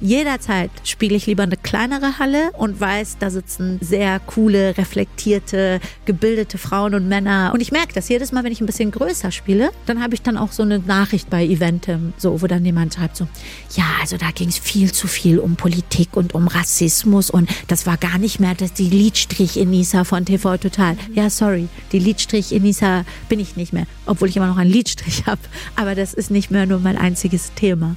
Jederzeit spiele ich lieber eine kleinere Halle und weiß, da sitzen sehr coole, reflektierte, gebildete Frauen und Männer. Und ich merke das jedes Mal, wenn ich ein bisschen größer spiele, dann habe ich dann auch so eine Nachricht bei Eventem, so, wo dann jemand schreibt so, ja, also da ging es viel zu viel um Politik und um Rassismus und das war gar nicht mehr das die Liedstrich-Enisa von TV Total. Ja, sorry, die Liedstrich-Enisa bin ich nicht mehr, obwohl ich immer noch einen Liedstrich habe. Aber das ist nicht mehr nur mein einziges Thema.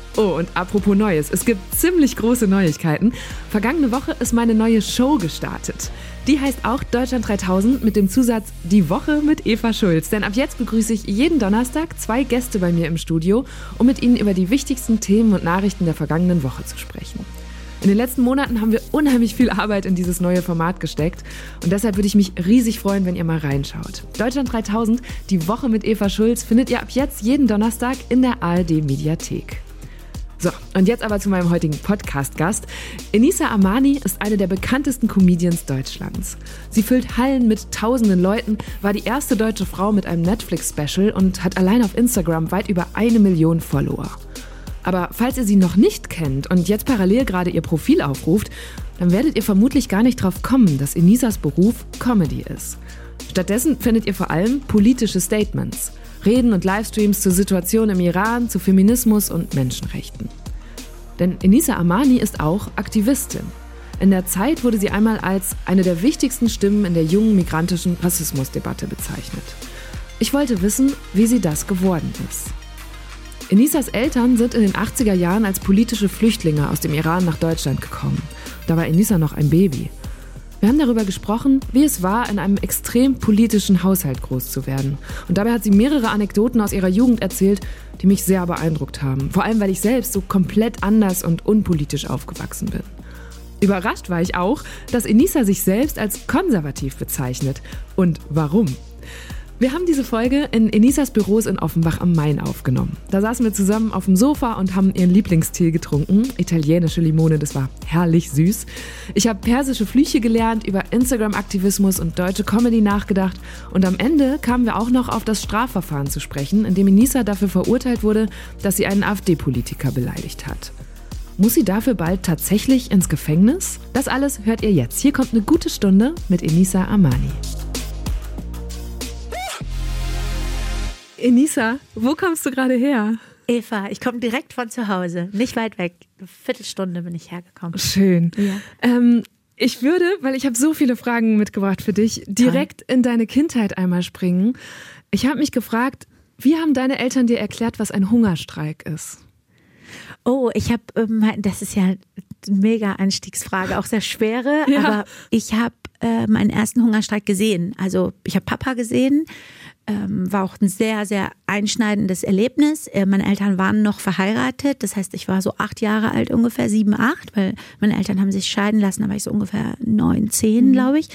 Oh, und apropos Neues, es gibt ziemlich große Neuigkeiten. Vergangene Woche ist meine neue Show gestartet. Die heißt auch Deutschland 3000 mit dem Zusatz Die Woche mit Eva Schulz. Denn ab jetzt begrüße ich jeden Donnerstag zwei Gäste bei mir im Studio, um mit ihnen über die wichtigsten Themen und Nachrichten der vergangenen Woche zu sprechen. In den letzten Monaten haben wir unheimlich viel Arbeit in dieses neue Format gesteckt und deshalb würde ich mich riesig freuen, wenn ihr mal reinschaut. Deutschland 3000, die Woche mit Eva Schulz, findet ihr ab jetzt jeden Donnerstag in der ARD Mediathek. So, und jetzt aber zu meinem heutigen Podcast-Gast. Enisa Amani ist eine der bekanntesten Comedians Deutschlands. Sie füllt Hallen mit tausenden Leuten, war die erste deutsche Frau mit einem Netflix-Special und hat allein auf Instagram weit über eine Million Follower. Aber falls ihr sie noch nicht kennt und jetzt parallel gerade ihr Profil aufruft, dann werdet ihr vermutlich gar nicht drauf kommen, dass Enisas Beruf Comedy ist. Stattdessen findet ihr vor allem politische Statements. Reden und Livestreams zur Situation im Iran, zu Feminismus und Menschenrechten. Denn Enisa Amani ist auch Aktivistin. In der Zeit wurde sie einmal als eine der wichtigsten Stimmen in der jungen migrantischen Rassismusdebatte bezeichnet. Ich wollte wissen, wie sie das geworden ist. Enisas Eltern sind in den 80er Jahren als politische Flüchtlinge aus dem Iran nach Deutschland gekommen. Da war Enisa noch ein Baby. Wir haben darüber gesprochen, wie es war, in einem extrem politischen Haushalt groß zu werden. Und dabei hat sie mehrere Anekdoten aus ihrer Jugend erzählt, die mich sehr beeindruckt haben. Vor allem, weil ich selbst so komplett anders und unpolitisch aufgewachsen bin. Überrascht war ich auch, dass Enisa sich selbst als konservativ bezeichnet. Und warum? Wir haben diese Folge in Enisas Büros in Offenbach am Main aufgenommen. Da saßen wir zusammen auf dem Sofa und haben ihren Lieblingstee getrunken. Italienische Limone, das war herrlich süß. Ich habe persische Flüche gelernt, über Instagram-Aktivismus und deutsche Comedy nachgedacht. Und am Ende kamen wir auch noch auf das Strafverfahren zu sprechen, in dem Enisa dafür verurteilt wurde, dass sie einen AfD-Politiker beleidigt hat. Muss sie dafür bald tatsächlich ins Gefängnis? Das alles hört ihr jetzt. Hier kommt eine gute Stunde mit Enisa Amani. Enisa, wo kommst du gerade her? Eva, ich komme direkt von zu Hause, nicht weit weg. Eine Viertelstunde bin ich hergekommen. Schön. Ja. Ähm, ich würde, weil ich habe so viele Fragen mitgebracht für dich, direkt Toll. in deine Kindheit einmal springen. Ich habe mich gefragt, wie haben deine Eltern dir erklärt, was ein Hungerstreik ist? Oh, ich habe, ähm, das ist ja eine mega Einstiegsfrage, auch sehr schwere, ja. aber ich habe äh, meinen ersten Hungerstreik gesehen. Also ich habe Papa gesehen, ähm, war auch ein sehr, sehr einschneidendes Erlebnis. Äh, meine Eltern waren noch verheiratet, das heißt, ich war so acht Jahre alt ungefähr, sieben, acht, weil meine Eltern haben sich scheiden lassen, da war ich so ungefähr neun, zehn, mhm. glaube ich.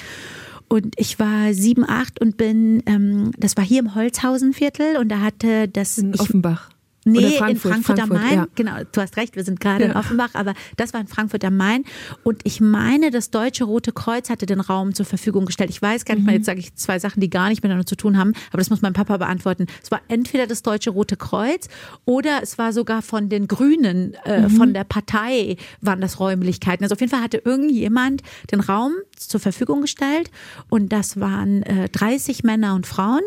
Und ich war sieben, acht und bin, ähm, das war hier im Holzhausenviertel und da hatte das. In Offenbach. Nee, Frankfurt, in Frankfurt, am Main. Ja. Genau, du hast recht, wir sind gerade ja. in Offenbach, aber das war in Frankfurt am Main. Und ich meine, das Deutsche Rote Kreuz hatte den Raum zur Verfügung gestellt. Ich weiß gar nicht mhm. mal, jetzt sage ich zwei Sachen, die gar nicht miteinander zu tun haben, aber das muss mein Papa beantworten. Es war entweder das Deutsche Rote Kreuz oder es war sogar von den Grünen, äh, mhm. von der Partei waren das Räumlichkeiten. Also auf jeden Fall hatte irgendjemand den Raum zur Verfügung gestellt und das waren äh, 30 Männer und Frauen.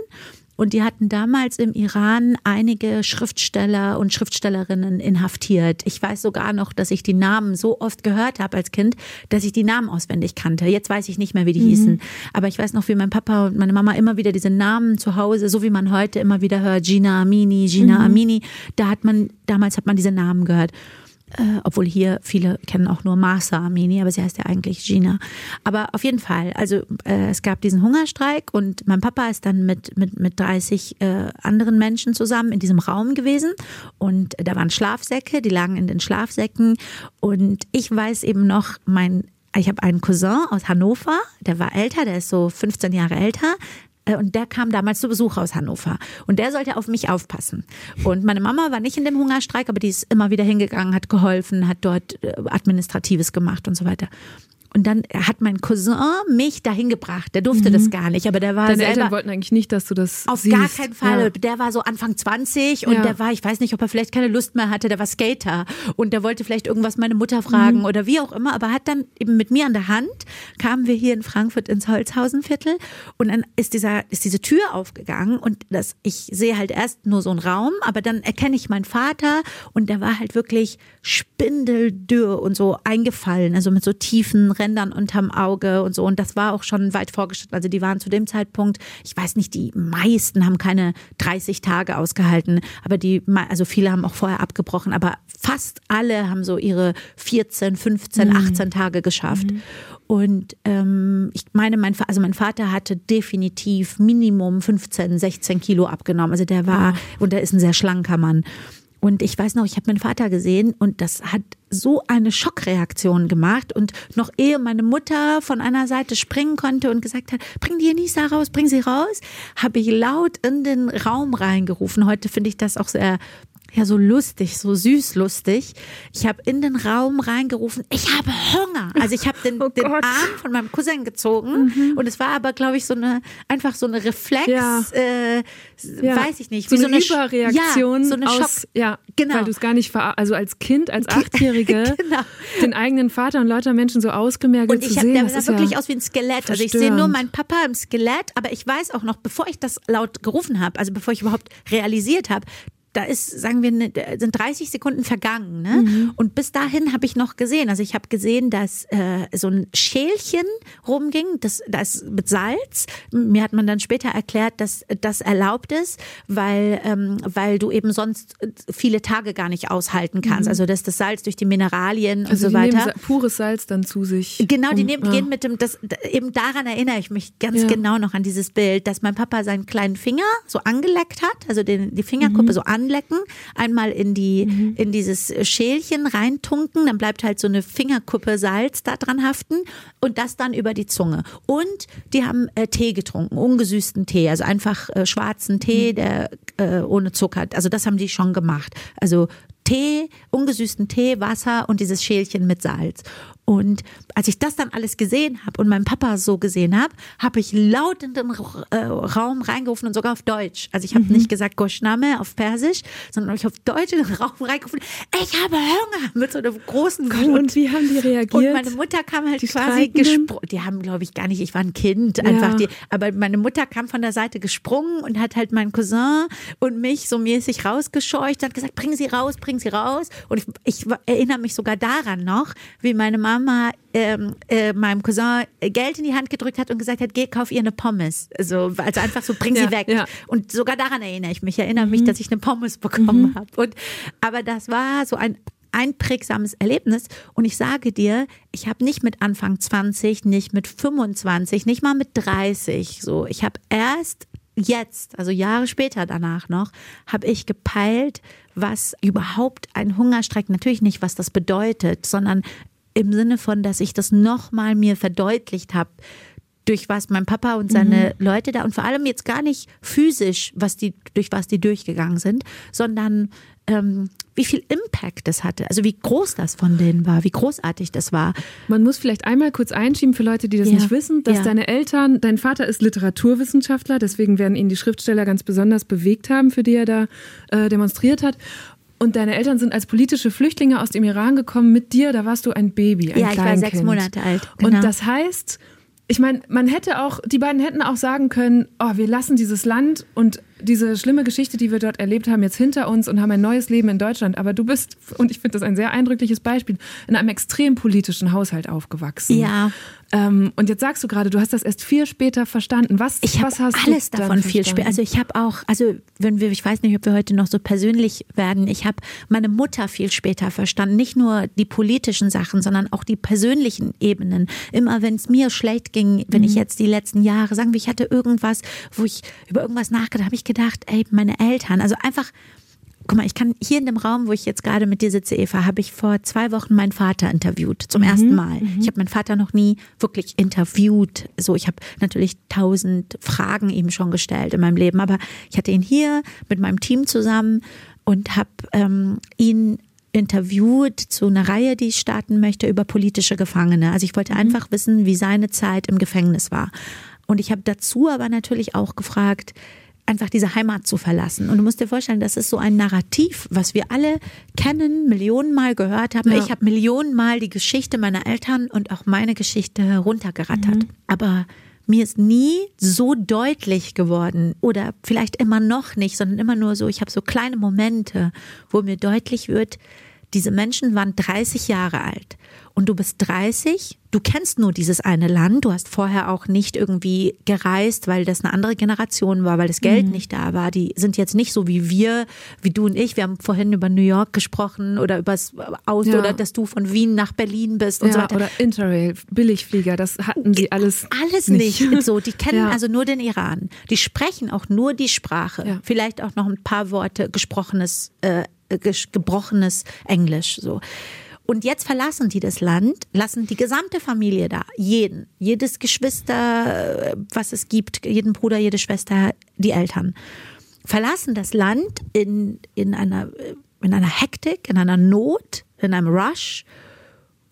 Und die hatten damals im Iran einige Schriftsteller und Schriftstellerinnen inhaftiert. Ich weiß sogar noch, dass ich die Namen so oft gehört habe als Kind, dass ich die Namen auswendig kannte. Jetzt weiß ich nicht mehr, wie die mhm. hießen. Aber ich weiß noch, wie mein Papa und meine Mama immer wieder diese Namen zu Hause, so wie man heute immer wieder hört, Gina Amini, Gina mhm. Amini, da hat man, damals hat man diese Namen gehört. Äh, obwohl hier viele kennen auch nur Marsa Amini, aber sie heißt ja eigentlich Gina. Aber auf jeden Fall, also äh, es gab diesen Hungerstreik und mein Papa ist dann mit, mit, mit 30 äh, anderen Menschen zusammen in diesem Raum gewesen und da waren Schlafsäcke, die lagen in den Schlafsäcken und ich weiß eben noch, mein ich habe einen Cousin aus Hannover, der war älter, der ist so 15 Jahre älter. Äh, und der kam damals zu Besuch aus Hannover. Und der sollte auf mich aufpassen. Und meine Mama war nicht in dem Hungerstreik, aber die ist immer wieder hingegangen, hat geholfen, hat dort äh, Administratives gemacht und so weiter. Und dann hat mein Cousin mich dahin gebracht. Der durfte mhm. das gar nicht, aber der war Deine selber Eltern wollten eigentlich nicht, dass du das Auf siehst. gar keinen Fall. Ja. Der war so Anfang 20 und ja. der war, ich weiß nicht, ob er vielleicht keine Lust mehr hatte, der war Skater und der wollte vielleicht irgendwas meine Mutter fragen mhm. oder wie auch immer, aber hat dann eben mit mir an der Hand, kamen wir hier in Frankfurt ins Holzhausenviertel und dann ist dieser, ist diese Tür aufgegangen und das, ich sehe halt erst nur so einen Raum, aber dann erkenne ich meinen Vater und der war halt wirklich spindeldürr und so eingefallen, also mit so tiefen Rändern unterm Auge und so. Und das war auch schon weit vorgeschritten. Also die waren zu dem Zeitpunkt, ich weiß nicht, die meisten haben keine 30 Tage ausgehalten, aber die, also viele haben auch vorher abgebrochen, aber fast alle haben so ihre 14, 15, 18 Tage geschafft. Mhm. Und ähm, ich meine, mein, also mein Vater hatte definitiv Minimum 15, 16 Kilo abgenommen. Also der war, oh. und der ist ein sehr schlanker Mann. Und ich weiß noch, ich habe meinen Vater gesehen und das hat so eine Schockreaktion gemacht. Und noch ehe meine Mutter von einer Seite springen konnte und gesagt hat, bring die Enisa raus, bring sie raus, habe ich laut in den Raum reingerufen. Heute finde ich das auch sehr ja so lustig, so süß lustig. Ich habe in den Raum reingerufen, ich habe Hunger. Also ich habe den, oh den Arm von meinem Cousin gezogen mhm. und es war aber, glaube ich, so eine einfach so eine Reflex, ja. Äh, ja. weiß ich nicht, so, wie eine, so eine Überreaktion ja, so eine aus, ja, genau. weil du es gar nicht, also als Kind, als Achtjährige, genau. den eigenen Vater und lauter Menschen so ausgemergelt und zu sehen. Der sah wirklich aus wie ein Skelett. Verstörend. Also ich sehe nur meinen Papa im Skelett, aber ich weiß auch noch, bevor ich das laut gerufen habe, also bevor ich überhaupt realisiert habe, da ist, sagen wir, ne, sind 30 Sekunden vergangen. Ne? Mhm. Und bis dahin habe ich noch gesehen, also ich habe gesehen, dass äh, so ein Schälchen rumging, das, das mit Salz. Mir hat man dann später erklärt, dass das erlaubt ist, weil, ähm, weil du eben sonst viele Tage gar nicht aushalten kannst. Mhm. Also dass das Salz durch die Mineralien also und so weiter. Nehmen pures Salz dann zu sich. Genau, die nehmen, ja. gehen mit dem, das, eben daran erinnere ich mich ganz ja. genau noch an dieses Bild, dass mein Papa seinen kleinen Finger so angeleckt hat, also den, die Fingerkuppe mhm. so an anlecken, einmal in die mhm. in dieses Schälchen reintunken, dann bleibt halt so eine Fingerkuppe Salz da dran haften und das dann über die Zunge. Und die haben äh, Tee getrunken, ungesüßten Tee, also einfach äh, schwarzen Tee, mhm. der äh, ohne Zucker. Also das haben die schon gemacht. Also Tee, ungesüßten Tee, Wasser und dieses Schälchen mit Salz. Und als ich das dann alles gesehen habe und meinen Papa so gesehen habe, habe ich laut in den äh, Raum reingerufen und sogar auf Deutsch. Also ich habe mhm. nicht gesagt Goshname auf Persisch, sondern ich auf Deutsch in den Raum reingerufen, ich habe Hunger mit so einem großen Gott, Und wie haben die reagiert? Und meine Mutter kam halt die quasi gesprungen. Die haben, glaube ich, gar nicht, ich war ein Kind, einfach ja. die, aber meine Mutter kam von der Seite gesprungen und hat halt meinen Cousin und mich so mäßig rausgescheucht, hat gesagt, bring sie raus, bring sie raus. Und ich, ich erinnere mich sogar daran noch, wie meine Mama Mama ähm, äh, meinem Cousin Geld in die Hand gedrückt hat und gesagt hat, geh, kauf ihr eine Pommes. Also, also einfach so, bring sie ja, weg. Ja. Und sogar daran erinnere ich mich. Ich erinnere mhm. mich, dass ich eine Pommes bekommen mhm. habe. Und, aber das war so ein einprägsames Erlebnis. Und ich sage dir, ich habe nicht mit Anfang 20, nicht mit 25, nicht mal mit 30 so. Ich habe erst jetzt, also Jahre später danach noch, habe ich gepeilt, was überhaupt ein Hungerstreik, natürlich nicht, was das bedeutet, sondern im Sinne von, dass ich das nochmal mir verdeutlicht habe, durch was mein Papa und seine mhm. Leute da und vor allem jetzt gar nicht physisch, was die, durch was die durchgegangen sind, sondern ähm, wie viel Impact das hatte, also wie groß das von denen war, wie großartig das war. Man muss vielleicht einmal kurz einschieben für Leute, die das ja. nicht wissen, dass ja. deine Eltern, dein Vater ist Literaturwissenschaftler, deswegen werden ihn die Schriftsteller ganz besonders bewegt haben, für die er da äh, demonstriert hat. Und deine Eltern sind als politische Flüchtlinge aus dem Iran gekommen mit dir, da warst du ein Baby, ein Ja, ich war sechs Monate alt. Genau. Und das heißt, ich meine, man hätte auch, die beiden hätten auch sagen können, oh, wir lassen dieses Land und diese schlimme Geschichte, die wir dort erlebt haben, jetzt hinter uns und haben ein neues Leben in Deutschland. Aber du bist, und ich finde das ein sehr eindrückliches Beispiel, in einem extrem politischen Haushalt aufgewachsen. Ja. Ähm, und jetzt sagst du gerade, du hast das erst viel später verstanden. Was, ich was hast alles davon viel später. Also ich habe auch, also wenn wir, ich weiß nicht, ob wir heute noch so persönlich werden. Ich habe meine Mutter viel später verstanden. Nicht nur die politischen Sachen, sondern auch die persönlichen Ebenen. Immer wenn es mir schlecht ging, wenn mhm. ich jetzt die letzten Jahre, sagen wir, ich hatte irgendwas, wo ich über irgendwas nachgedacht habe, ich gedacht, ey, meine Eltern, also einfach guck mal, ich kann hier in dem Raum, wo ich jetzt gerade mit dir sitze, Eva, habe ich vor zwei Wochen meinen Vater interviewt, zum mhm. ersten Mal. Mhm. Ich habe meinen Vater noch nie wirklich interviewt. So, ich habe natürlich tausend Fragen ihm schon gestellt in meinem Leben, aber ich hatte ihn hier mit meinem Team zusammen und habe ähm, ihn interviewt zu einer Reihe, die ich starten möchte über politische Gefangene. Also ich wollte mhm. einfach wissen, wie seine Zeit im Gefängnis war. Und ich habe dazu aber natürlich auch gefragt, einfach diese Heimat zu verlassen. Und du musst dir vorstellen, das ist so ein Narrativ, was wir alle kennen, Millionenmal gehört haben. Ja. Ich habe Millionenmal die Geschichte meiner Eltern und auch meine Geschichte heruntergerattert. Mhm. Aber mir ist nie so deutlich geworden oder vielleicht immer noch nicht, sondern immer nur so, ich habe so kleine Momente, wo mir deutlich wird, diese Menschen waren 30 Jahre alt und du bist 30, du kennst nur dieses eine Land, du hast vorher auch nicht irgendwie gereist, weil das eine andere Generation war, weil das Geld mhm. nicht da war. Die sind jetzt nicht so wie wir, wie du und ich. Wir haben vorhin über New York gesprochen oder übers Aus ja. oder dass du von Wien nach Berlin bist und ja, so weiter. Oder Interrail, Billigflieger, das hatten die alles. Alles nicht. nicht. So, die kennen ja. also nur den Iran. Die sprechen auch nur die Sprache. Vielleicht auch noch ein paar Worte gesprochenes, äh, gebrochenes Englisch. So. Und jetzt verlassen die das Land, lassen die gesamte Familie da, jeden, jedes Geschwister, was es gibt, jeden Bruder, jede Schwester, die Eltern, verlassen das Land in, in, einer, in einer Hektik, in einer Not, in einem Rush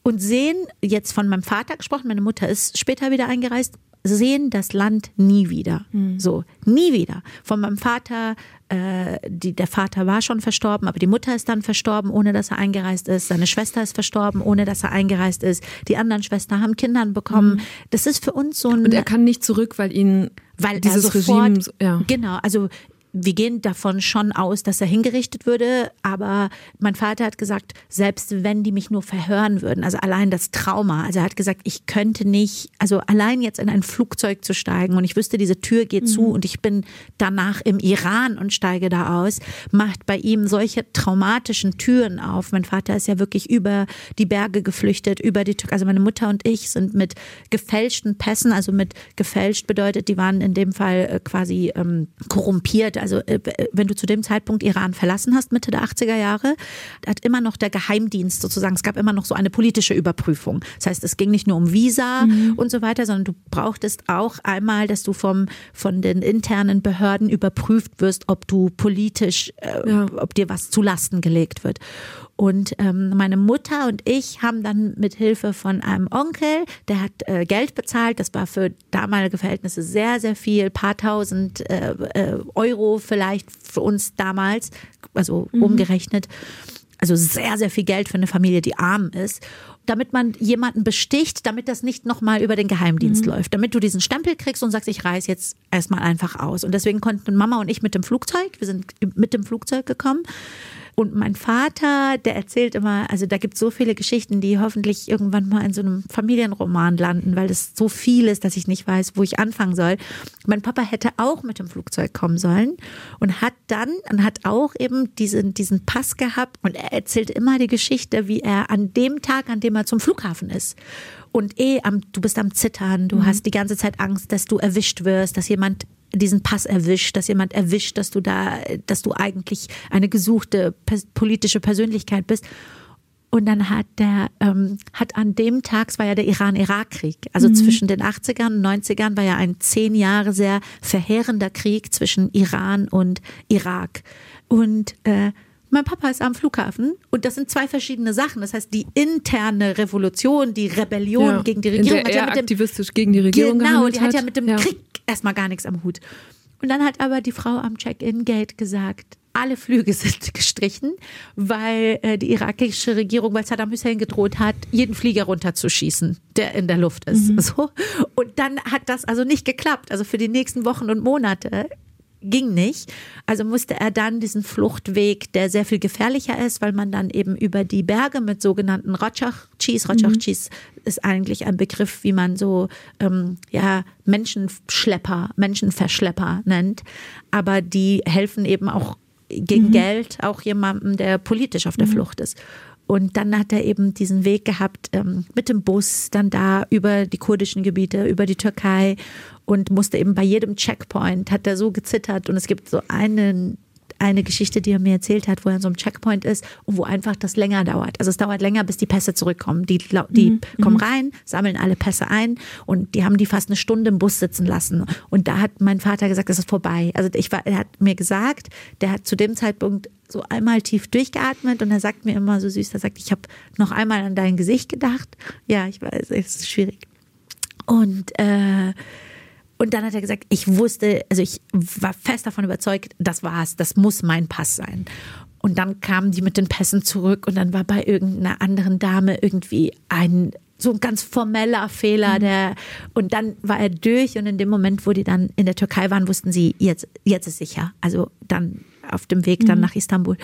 und sehen, jetzt von meinem Vater gesprochen, meine Mutter ist später wieder eingereist, sehen das Land nie wieder. Mhm. So, nie wieder. Von meinem Vater, äh, die, der Vater war schon verstorben, aber die Mutter ist dann verstorben, ohne dass er eingereist ist. Seine Schwester ist verstorben, ohne dass er eingereist ist. Die anderen Schwestern haben Kinder bekommen. Mhm. Das ist für uns so ein. Und er kann nicht zurück, weil ihn weil dieses sofort, Regime. Ja. Genau, also wir gehen davon schon aus, dass er hingerichtet würde, aber mein Vater hat gesagt, selbst wenn die mich nur verhören würden, also allein das Trauma, also er hat gesagt, ich könnte nicht, also allein jetzt in ein Flugzeug zu steigen und ich wüsste, diese Tür geht mhm. zu und ich bin danach im Iran und steige da aus, macht bei ihm solche traumatischen Türen auf. Mein Vater ist ja wirklich über die Berge geflüchtet, über die Türkei, also meine Mutter und ich sind mit gefälschten Pässen, also mit gefälscht bedeutet, die waren in dem Fall äh, quasi ähm, korrumpiert, also äh, wenn du zu dem Zeitpunkt Iran verlassen hast, Mitte der 80er Jahre, hat immer noch der Geheimdienst sozusagen, es gab immer noch so eine politische Überprüfung. Das heißt, es ging nicht nur um Visa mhm. und so weiter, sondern du brauchtest auch einmal, dass du vom, von den internen Behörden überprüft wirst, ob du politisch, äh, ja. ob dir was zulasten gelegt wird. Und ähm, meine Mutter und ich haben dann mit Hilfe von einem Onkel, der hat äh, Geld bezahlt, das war für damalige Verhältnisse sehr, sehr viel, paar tausend äh, äh, Euro vielleicht für uns damals, also mhm. umgerechnet. Also sehr, sehr viel Geld für eine Familie, die arm ist damit man jemanden besticht, damit das nicht nochmal über den Geheimdienst mhm. läuft, damit du diesen Stempel kriegst und sagst, ich reise jetzt erstmal einfach aus. Und deswegen konnten Mama und ich mit dem Flugzeug, wir sind mit dem Flugzeug gekommen, und mein Vater, der erzählt immer, also da gibt es so viele Geschichten, die hoffentlich irgendwann mal in so einem Familienroman landen, weil es so viel ist, dass ich nicht weiß, wo ich anfangen soll. Mein Papa hätte auch mit dem Flugzeug kommen sollen und hat dann und hat auch eben diesen, diesen Pass gehabt und er erzählt immer die Geschichte, wie er an dem Tag, an dem er zum Flughafen ist und eh am, du bist am Zittern, du mhm. hast die ganze Zeit Angst, dass du erwischt wirst, dass jemand diesen Pass erwischt, dass jemand erwischt, dass du da, dass du eigentlich eine gesuchte politische Persönlichkeit bist. Und dann hat der, ähm, hat an dem Tag, es war ja der Iran-Irak-Krieg, also mhm. zwischen den 80ern und 90ern war ja ein zehn Jahre sehr verheerender Krieg zwischen Iran und Irak. Und äh, mein Papa ist am Flughafen und das sind zwei verschiedene Sachen. Das heißt, die interne Revolution, die Rebellion ja, gegen die Regierung. Hat ja mit dem, aktivistisch gegen die Regierung Genau, die hat ja mit dem ja. Krieg erstmal gar nichts am Hut. Und dann hat aber die Frau am Check-in-Gate gesagt, alle Flüge sind gestrichen, weil äh, die irakische Regierung, weil Saddam Hussein gedroht hat, jeden Flieger runterzuschießen, der in der Luft ist. Mhm. So. Und dann hat das also nicht geklappt. Also für die nächsten Wochen und Monate ging nicht. Also musste er dann diesen Fluchtweg, der sehr viel gefährlicher ist, weil man dann eben über die Berge mit sogenannten Rotschach-Cheese, Rotschach-Cheese mhm. ist eigentlich ein Begriff, wie man so ähm, ja Menschenschlepper, Menschenverschlepper nennt, aber die helfen eben auch gegen mhm. Geld auch jemandem, der politisch auf der mhm. Flucht ist. Und dann hat er eben diesen Weg gehabt ähm, mit dem Bus, dann da über die kurdischen Gebiete, über die Türkei und musste eben bei jedem Checkpoint, hat er so gezittert. Und es gibt so einen, eine Geschichte, die er mir erzählt hat, wo er in so einem Checkpoint ist und wo einfach das länger dauert. Also es dauert länger, bis die Pässe zurückkommen. Die, die mhm. kommen mhm. rein, sammeln alle Pässe ein und die haben die fast eine Stunde im Bus sitzen lassen. Und da hat mein Vater gesagt, es ist vorbei. Also ich war, er hat mir gesagt, der hat zu dem Zeitpunkt so einmal tief durchgeatmet und er sagt mir immer so süß, er sagt, ich habe noch einmal an dein Gesicht gedacht. Ja, ich weiß, es ist schwierig. Und äh, und dann hat er gesagt, ich wusste, also ich war fest davon überzeugt, das war's, das muss mein Pass sein. Und dann kamen die mit den Pässen zurück und dann war bei irgendeiner anderen Dame irgendwie ein so ein ganz formeller Fehler, mhm. der und dann war er durch und in dem Moment, wo die dann in der Türkei waren, wussten sie, jetzt, jetzt ist sicher. Also dann auf dem Weg dann mhm. nach Istanbul.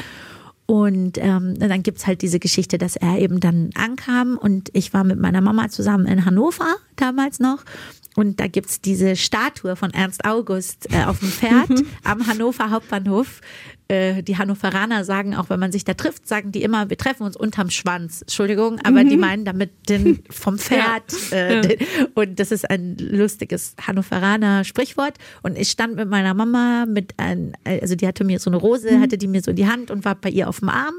Und ähm, dann gibt's halt diese Geschichte, dass er eben dann ankam und ich war mit meiner Mama zusammen in Hannover damals noch und da gibt's diese Statue von Ernst August äh, auf dem Pferd am Hannover Hauptbahnhof. Äh, die Hannoveraner sagen auch, wenn man sich da trifft, sagen die immer, wir treffen uns unterm Schwanz. Entschuldigung, aber mhm. die meinen damit den vom Pferd. Ja. Äh, den, und das ist ein lustiges Hannoveraner Sprichwort. Und ich stand mit meiner Mama mit ein, also die hatte mir so eine Rose, mhm. hatte die mir so in die Hand und war bei ihr auf dem Arm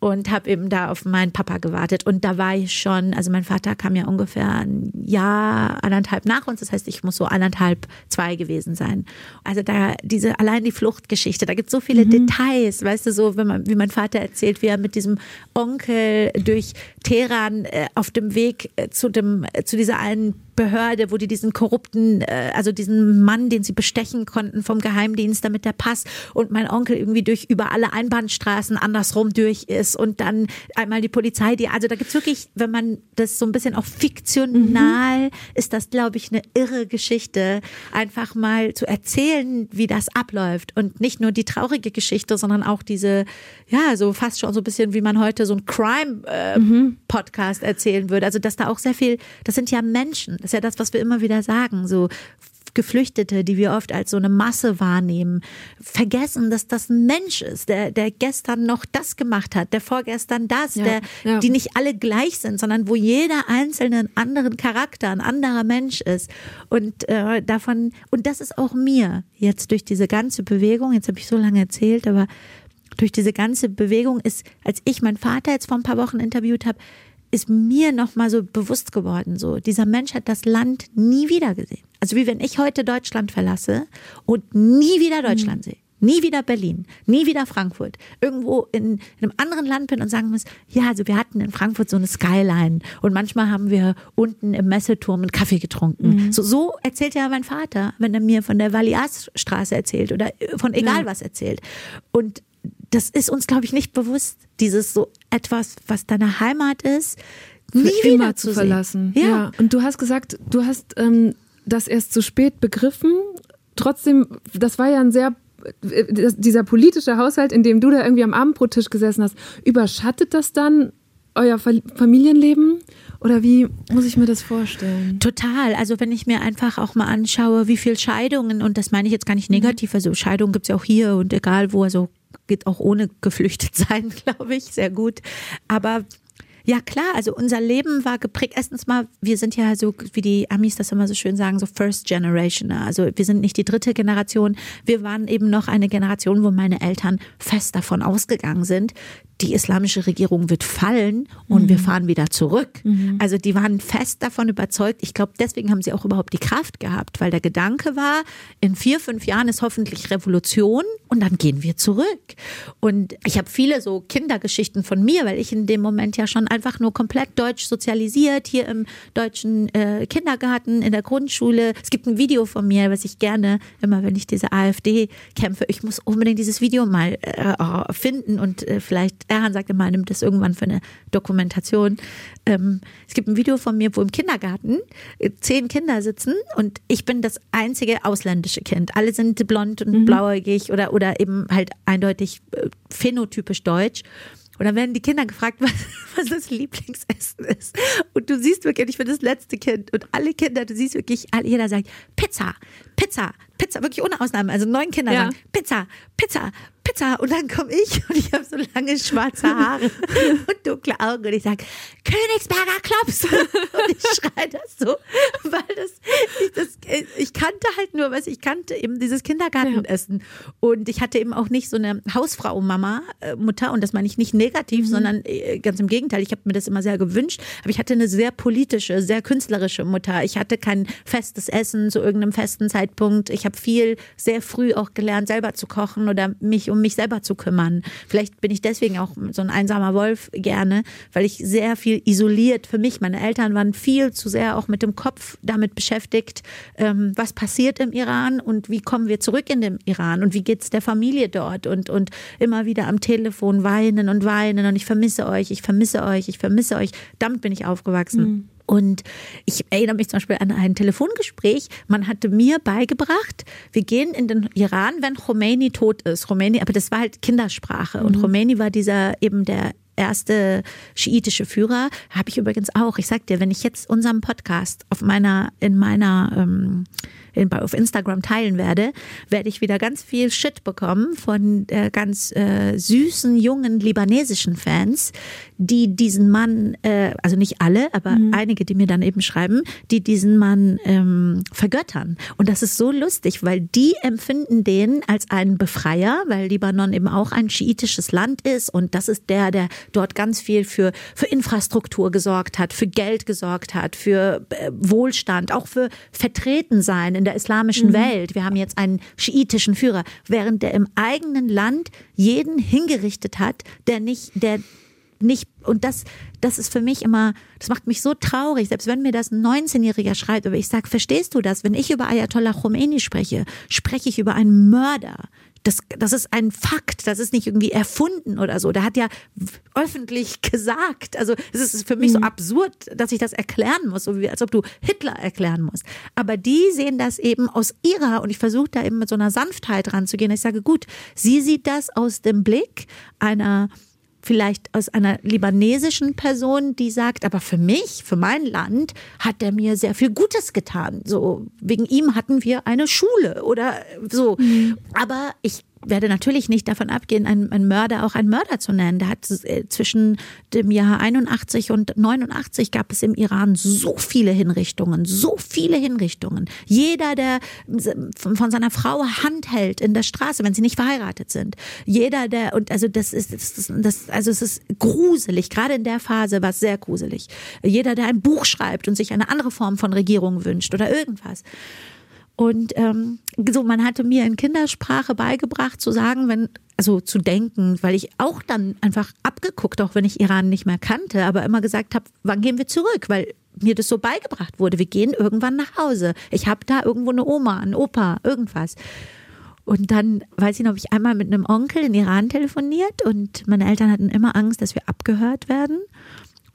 und habe eben da auf meinen Papa gewartet. Und da war ich schon, also mein Vater kam ja ungefähr ein Jahr, anderthalb nach uns. Das heißt, ich muss so anderthalb, zwei gewesen sein. Also da diese, allein die Fluchtgeschichte, da gibt es so viele mhm. Details, weißt du, so, wenn man, wie mein Vater erzählt, wie er mit diesem Onkel durch Teheran äh, auf dem Weg äh, zu dem, äh, zu dieser einen Behörde, wo die diesen korrupten, äh, also diesen Mann, den sie bestechen konnten vom Geheimdienst, damit der Pass und mein Onkel irgendwie durch über alle Einbahnstraßen andersrum durch ist und dann einmal die Polizei, die, also da gibt's wirklich, wenn man das so ein bisschen auch fiktional, mhm. ist das, glaube ich, eine irre Geschichte, einfach mal zu erzählen, wie das abläuft und nicht nur die traurige Geschichte, sondern auch diese, ja, so fast schon so ein bisschen, wie man heute so ein Crime-Podcast äh, mhm. erzählen würde. Also, dass da auch sehr viel, das sind ja Menschen, ist ja das, was wir immer wieder sagen, so Geflüchtete, die wir oft als so eine Masse wahrnehmen, vergessen, dass das ein Mensch ist, der, der gestern noch das gemacht hat, der vorgestern das, ja, der, ja. die nicht alle gleich sind, sondern wo jeder einzelne einen anderen Charakter, ein anderer Mensch ist. Und äh, davon, und das ist auch mir jetzt durch diese ganze Bewegung, jetzt habe ich so lange erzählt, aber durch diese ganze Bewegung ist, als ich meinen Vater jetzt vor ein paar Wochen interviewt habe, ist mir nochmal so bewusst geworden, so, dieser Mensch hat das Land nie wieder gesehen. Also wie wenn ich heute Deutschland verlasse und nie wieder Deutschland mhm. sehe. Nie wieder Berlin, nie wieder Frankfurt. Irgendwo in, in, einem anderen Land bin und sagen muss, ja, also wir hatten in Frankfurt so eine Skyline und manchmal haben wir unten im Messeturm einen Kaffee getrunken. Mhm. So, so erzählt ja mein Vater, wenn er mir von der Valias-Straße erzählt oder von egal ja. was erzählt. Und das ist uns, glaube ich, nicht bewusst. Dieses so etwas, was deine Heimat ist, nie wieder zu verlassen. Ja. ja. Und du hast gesagt, du hast ähm, das erst zu spät begriffen. Trotzdem, das war ja ein sehr äh, dieser politische Haushalt, in dem du da irgendwie am Abendbrottisch gesessen hast, überschattet das dann euer Familienleben? Oder wie muss ich mir das vorstellen? Total. Also wenn ich mir einfach auch mal anschaue, wie viel Scheidungen, und das meine ich jetzt gar nicht negativ, also Scheidungen gibt es ja auch hier und egal wo, also geht auch ohne geflüchtet sein, glaube ich, sehr gut. Aber ja, klar, also unser Leben war geprägt. Erstens mal, wir sind ja so, wie die Amis das immer so schön sagen, so First Generation. Also wir sind nicht die dritte Generation. Wir waren eben noch eine Generation, wo meine Eltern fest davon ausgegangen sind, die islamische Regierung wird fallen und mhm. wir fahren wieder zurück. Mhm. Also die waren fest davon überzeugt. Ich glaube, deswegen haben sie auch überhaupt die Kraft gehabt, weil der Gedanke war, in vier, fünf Jahren ist hoffentlich Revolution und dann gehen wir zurück. Und ich habe viele so Kindergeschichten von mir, weil ich in dem Moment ja schon einfach nur komplett deutsch sozialisiert, hier im deutschen äh, Kindergarten, in der Grundschule. Es gibt ein Video von mir, was ich gerne, immer wenn ich diese AfD kämpfe, ich muss unbedingt dieses Video mal äh, finden und äh, vielleicht Erhan sagte mal, nimmt das irgendwann für eine Dokumentation. Ähm, es gibt ein Video von mir, wo im Kindergarten äh, zehn Kinder sitzen und ich bin das einzige ausländische Kind. Alle sind blond und mhm. blauäugig oder, oder eben halt eindeutig äh, phänotypisch deutsch. Und dann werden die Kinder gefragt, was, was das Lieblingsessen ist. Und du siehst wirklich, ich bin das letzte Kind und alle Kinder, du siehst wirklich, jeder sagt Pizza, Pizza, Pizza, wirklich ohne Ausnahme. Also neun Kinder ja. sagen Pizza, Pizza, Pizza. Und dann komme ich und ich habe so lange schwarze Haare und dunkle Augen und ich sage, Königsberger Klops. Und ich schreie das so, weil das ich, das, ich kannte halt nur, du, ich kannte eben dieses Kindergartenessen. Ja. Und ich hatte eben auch nicht so eine Hausfrau-Mama, äh, Mutter, und das meine ich nicht negativ, mhm. sondern äh, ganz im Gegenteil. Ich habe mir das immer sehr gewünscht. Aber ich hatte eine sehr politische, sehr künstlerische Mutter. Ich hatte kein festes Essen zu irgendeinem festen Zeitpunkt. Ich habe viel sehr früh auch gelernt, selber zu kochen oder mich um mich selber zu kümmern. Vielleicht bin ich deswegen auch so ein einsamer Wolf gerne, weil ich sehr viel isoliert für mich. Meine Eltern waren viel zu sehr auch mit dem Kopf damit beschäftigt, ähm, was passiert im Iran und wie kommen wir zurück in den Iran und wie geht es der Familie dort und, und immer wieder am Telefon weinen und weinen und ich vermisse euch, ich vermisse euch, ich vermisse euch. Damit bin ich aufgewachsen. Mhm. Und ich erinnere mich zum Beispiel an ein Telefongespräch. Man hatte mir beigebracht, wir gehen in den Iran, wenn Khomeini tot ist. Khomeini, aber das war halt Kindersprache. Mhm. Und Khomeini war dieser eben der erste schiitische Führer. Habe ich übrigens auch. Ich sag dir, wenn ich jetzt unseren Podcast auf meiner, in meiner ähm, auf Instagram teilen werde, werde ich wieder ganz viel Shit bekommen von äh, ganz äh, süßen, jungen libanesischen Fans, die diesen Mann, äh, also nicht alle, aber mhm. einige, die mir dann eben schreiben, die diesen Mann ähm, vergöttern. Und das ist so lustig, weil die empfinden den als einen Befreier, weil Libanon eben auch ein schiitisches Land ist und das ist der, der dort ganz viel für, für Infrastruktur gesorgt hat, für Geld gesorgt hat, für äh, Wohlstand, auch für Vertretensein in der islamischen mhm. Welt. Wir haben jetzt einen schiitischen Führer, während der im eigenen Land jeden hingerichtet hat, der nicht, der nicht, und das, das ist für mich immer, das macht mich so traurig, selbst wenn mir das ein 19-Jähriger schreibt, aber ich sage, verstehst du das? Wenn ich über Ayatollah Khomeini spreche, spreche ich über einen Mörder, das, das ist ein Fakt, das ist nicht irgendwie erfunden oder so. Der hat ja öffentlich gesagt. Also es ist für mich mhm. so absurd, dass ich das erklären muss, so wie als ob du Hitler erklären musst. Aber die sehen das eben aus ihrer, und ich versuche da eben mit so einer Sanftheit ranzugehen. Ich sage, gut, sie sieht das aus dem Blick einer vielleicht aus einer libanesischen Person, die sagt, aber für mich, für mein Land, hat er mir sehr viel Gutes getan. So, wegen ihm hatten wir eine Schule oder so. Mhm. Aber ich werde natürlich nicht davon abgehen, einen, einen Mörder auch einen Mörder zu nennen. Da hat äh, zwischen dem Jahr 81 und 89 gab es im Iran so viele Hinrichtungen, so viele Hinrichtungen. Jeder, der von seiner Frau Hand hält in der Straße, wenn sie nicht verheiratet sind. Jeder, der, und also das ist, das, das, also es ist gruselig. Gerade in der Phase war es sehr gruselig. Jeder, der ein Buch schreibt und sich eine andere Form von Regierung wünscht oder irgendwas. Und ähm, so, man hatte mir in Kindersprache beigebracht zu sagen, wenn, also zu denken, weil ich auch dann einfach abgeguckt, auch wenn ich Iran nicht mehr kannte, aber immer gesagt habe, wann gehen wir zurück? Weil mir das so beigebracht wurde. Wir gehen irgendwann nach Hause. Ich habe da irgendwo eine Oma, einen Opa, irgendwas. Und dann weiß ich noch, habe ich einmal mit einem Onkel in Iran telefoniert und meine Eltern hatten immer Angst, dass wir abgehört werden.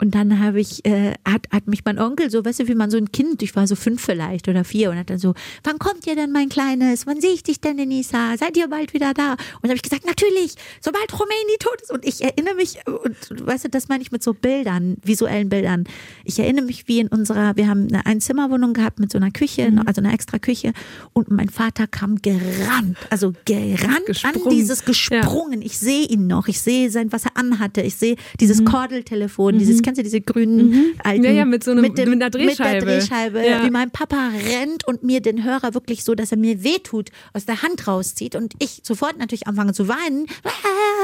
Und dann habe ich, äh, hat, hat mich mein Onkel so, weißt du, wie man so ein Kind, ich war so fünf vielleicht oder vier und hat dann so, wann kommt ihr denn, mein Kleines? Wann sehe ich dich denn, Denisa? Seid ihr bald wieder da? Und habe ich gesagt, natürlich, sobald Rumäni tot ist. Und ich erinnere mich, und weißt du, das meine ich mit so Bildern, visuellen Bildern. Ich erinnere mich, wie in unserer, wir haben eine Einzimmerwohnung gehabt mit so einer Küche, mhm. also einer extra Küche. Und mein Vater kam gerannt, also gerannt gesprungen. an dieses gesprungen. Ja. Ich sehe ihn noch, ich sehe sein, was er anhatte. Ich sehe dieses mhm. Kordeltelefon, mhm. Kennst du diese grünen mhm. alten? Ja, ja, mit so einem, mit, dem, mit einer Drehscheibe. Mit der Drehscheibe, ja. wie mein Papa rennt und mir den Hörer wirklich so, dass er mir wehtut, aus der Hand rauszieht und ich sofort natürlich anfange zu weinen.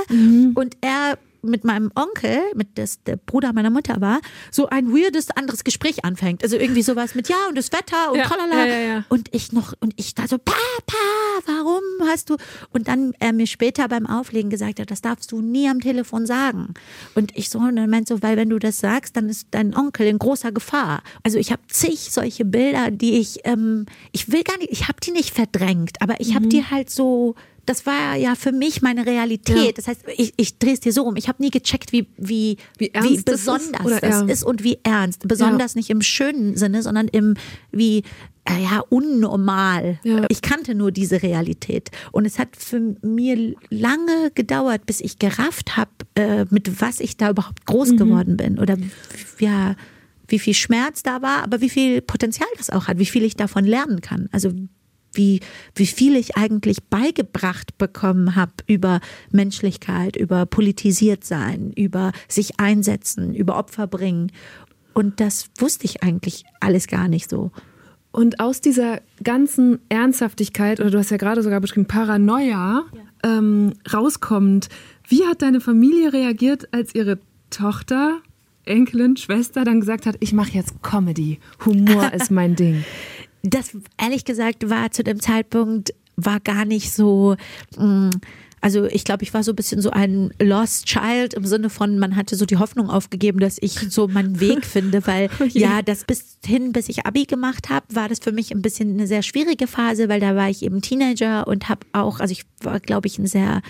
Mhm. Und er mit meinem Onkel, mit das der Bruder meiner Mutter war, so ein weirdes anderes Gespräch anfängt. Also irgendwie sowas mit ja und das Wetter und ja, tralala. Ja, ja, und ich noch und ich da so Papa, warum hast du und dann er mir später beim Auflegen gesagt hat, das darfst du nie am Telefon sagen. Und ich so und dann meint so, weil wenn du das sagst, dann ist dein Onkel in großer Gefahr. Also ich habe zig solche Bilder, die ich ähm, ich will gar nicht, ich habe die nicht verdrängt, aber ich habe mhm. die halt so das war ja für mich meine Realität. Ja. Das heißt, ich, ich drehe es dir so rum. Ich habe nie gecheckt, wie, wie, wie, wie besonders das ist, das ist, und wie ernst. Besonders ja. nicht im schönen Sinne, sondern im wie äh, ja, unnormal. Ja. Ich kannte nur diese Realität. Und es hat für mir lange gedauert, bis ich gerafft habe, äh, mit was ich da überhaupt groß mhm. geworden bin. Oder ja, wie viel Schmerz da war, aber wie viel Potenzial das auch hat, wie viel ich davon lernen kann. Also wie, wie viel ich eigentlich beigebracht bekommen habe über Menschlichkeit, über politisiert sein, über sich einsetzen, über Opfer bringen. Und das wusste ich eigentlich alles gar nicht so. Und aus dieser ganzen Ernsthaftigkeit, oder du hast ja gerade sogar beschrieben, Paranoia, ja. ähm, rauskommend, wie hat deine Familie reagiert, als ihre Tochter, Enkelin, Schwester dann gesagt hat, ich mache jetzt Comedy, Humor ist mein Ding? Das ehrlich gesagt war zu dem Zeitpunkt war gar nicht so mh, mm, also ich glaube, ich war so ein bisschen so ein Lost Child im Sinne von, man hatte so die Hoffnung aufgegeben, dass ich so meinen Weg finde, weil. Oh ja, das bis hin, bis ich Abi gemacht habe, war das für mich ein bisschen eine sehr schwierige Phase, weil da war ich eben Teenager und habe auch, also ich war, glaube ich, ein sehr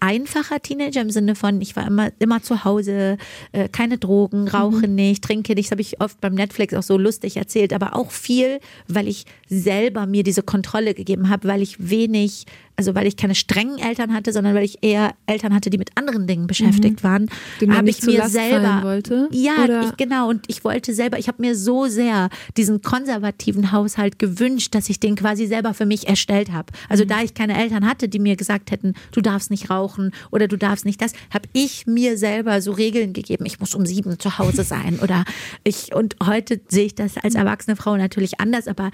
einfacher Teenager im Sinne von, ich war immer, immer zu Hause, äh, keine Drogen, rauche mhm. nicht, trinke nicht. Das habe ich oft beim Netflix auch so lustig erzählt, aber auch viel, weil ich selber mir diese Kontrolle gegeben habe, weil ich wenig also weil ich keine strengen Eltern hatte, sondern weil ich eher Eltern hatte, die mit anderen Dingen beschäftigt mhm. waren, habe ich mir selber wollte. Ja, ich, genau. Und ich wollte selber. Ich habe mir so sehr diesen konservativen Haushalt gewünscht, dass ich den quasi selber für mich erstellt habe. Also mhm. da ich keine Eltern hatte, die mir gesagt hätten, du darfst nicht rauchen oder du darfst nicht das, habe ich mir selber so Regeln gegeben. Ich muss um sieben zu Hause sein oder ich. Und heute sehe ich das als erwachsene Frau natürlich anders, aber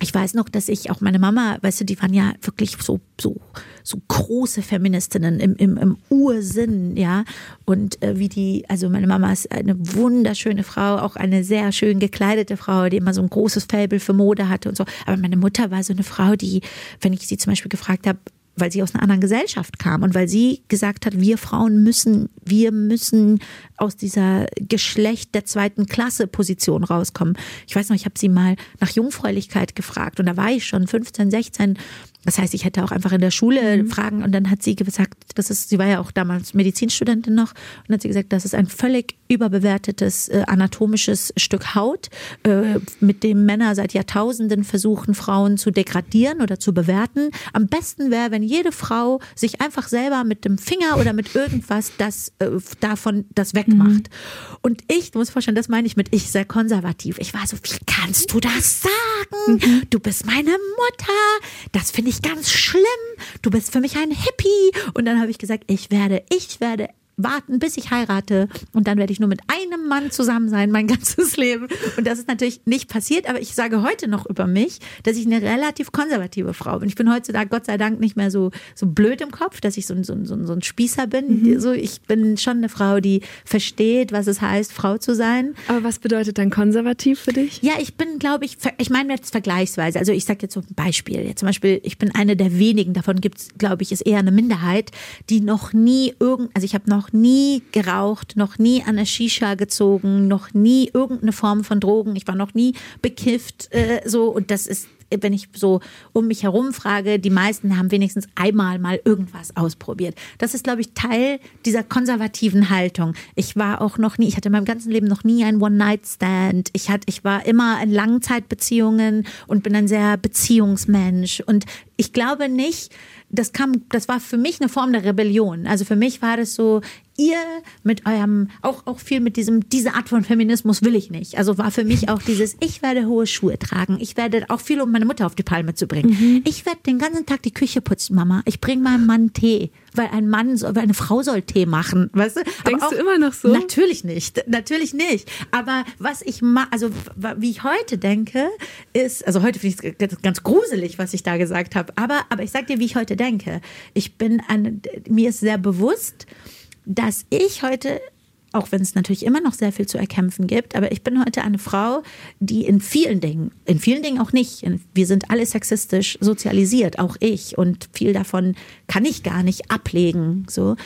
ich weiß noch, dass ich auch meine Mama, weißt du, die waren ja wirklich so, so, so große Feministinnen im, im, im Ursinn, ja. Und äh, wie die, also meine Mama ist eine wunderschöne Frau, auch eine sehr schön gekleidete Frau, die immer so ein großes Faible für Mode hatte und so. Aber meine Mutter war so eine Frau, die, wenn ich sie zum Beispiel gefragt habe, weil sie aus einer anderen Gesellschaft kam und weil sie gesagt hat, wir Frauen müssen, wir müssen aus dieser Geschlecht der zweiten Klasse Position rauskommen. Ich weiß noch, ich habe sie mal nach Jungfräulichkeit gefragt und da war ich schon 15, 16 das heißt, ich hätte auch einfach in der Schule mhm. fragen und dann hat sie gesagt, das ist, sie war ja auch damals Medizinstudentin noch und hat sie gesagt, das ist ein völlig überbewertetes äh, anatomisches Stück Haut, äh, mit dem Männer seit Jahrtausenden versuchen, Frauen zu degradieren oder zu bewerten. Am besten wäre, wenn jede Frau sich einfach selber mit dem Finger oder mit irgendwas das äh, davon das wegmacht. Mhm. Und ich, du musst vorstellen, das meine ich mit ich sehr konservativ. Ich war so, wie kannst du das sagen? Mhm. Du bist meine Mutter. Das finde ich ich ganz schlimm. Du bist für mich ein Hippie. Und dann habe ich gesagt, ich werde, ich werde warten, bis ich heirate und dann werde ich nur mit einem Mann zusammen sein, mein ganzes Leben. Und das ist natürlich nicht passiert, aber ich sage heute noch über mich, dass ich eine relativ konservative Frau bin. Ich bin heutzutage Gott sei Dank nicht mehr so, so blöd im Kopf, dass ich so, so, so, so ein Spießer bin. Mhm. So, ich bin schon eine Frau, die versteht, was es heißt, Frau zu sein. Aber was bedeutet dann konservativ für dich? Ja, ich bin, glaube ich, ich meine jetzt vergleichsweise. Also ich sage jetzt so ein Beispiel. Jetzt zum Beispiel, ich bin eine der wenigen, davon gibt es, glaube ich, ist eher eine Minderheit, die noch nie irgend, also ich habe noch nie geraucht, noch nie an der Shisha gezogen, noch nie irgendeine Form von Drogen. Ich war noch nie bekifft, äh, so. Und das ist wenn ich so um mich herum frage, die meisten haben wenigstens einmal mal irgendwas ausprobiert. Das ist, glaube ich, Teil dieser konservativen Haltung. Ich war auch noch nie, ich hatte in meinem ganzen Leben noch nie einen One-Night-Stand. Ich ich war immer in Langzeitbeziehungen und bin ein sehr Beziehungsmensch. Und ich glaube nicht, das kam, das war für mich eine Form der Rebellion. Also für mich war das so, ihr mit eurem, auch, auch viel mit diesem, diese Art von Feminismus will ich nicht. Also war für mich auch dieses, ich werde hohe Schuhe tragen. Ich werde auch viel, um meine Mutter auf die Palme zu bringen. Mhm. Ich werde den ganzen Tag die Küche putzen, Mama. Ich bringe meinem Mann Tee, weil ein Mann, weil eine Frau soll Tee machen, weißt du? Denkst auch, du immer noch so? Natürlich nicht, natürlich nicht. Aber was ich mache, also wie ich heute denke, ist, also heute finde ich es ganz gruselig, was ich da gesagt habe. Aber, aber ich sag dir, wie ich heute denke. Ich bin, eine, mir ist sehr bewusst, dass ich heute auch wenn es natürlich immer noch sehr viel zu erkämpfen gibt, aber ich bin heute eine Frau, die in vielen Dingen, in vielen Dingen auch nicht, wir sind alle sexistisch sozialisiert, auch ich, und viel davon kann ich gar nicht ablegen, so.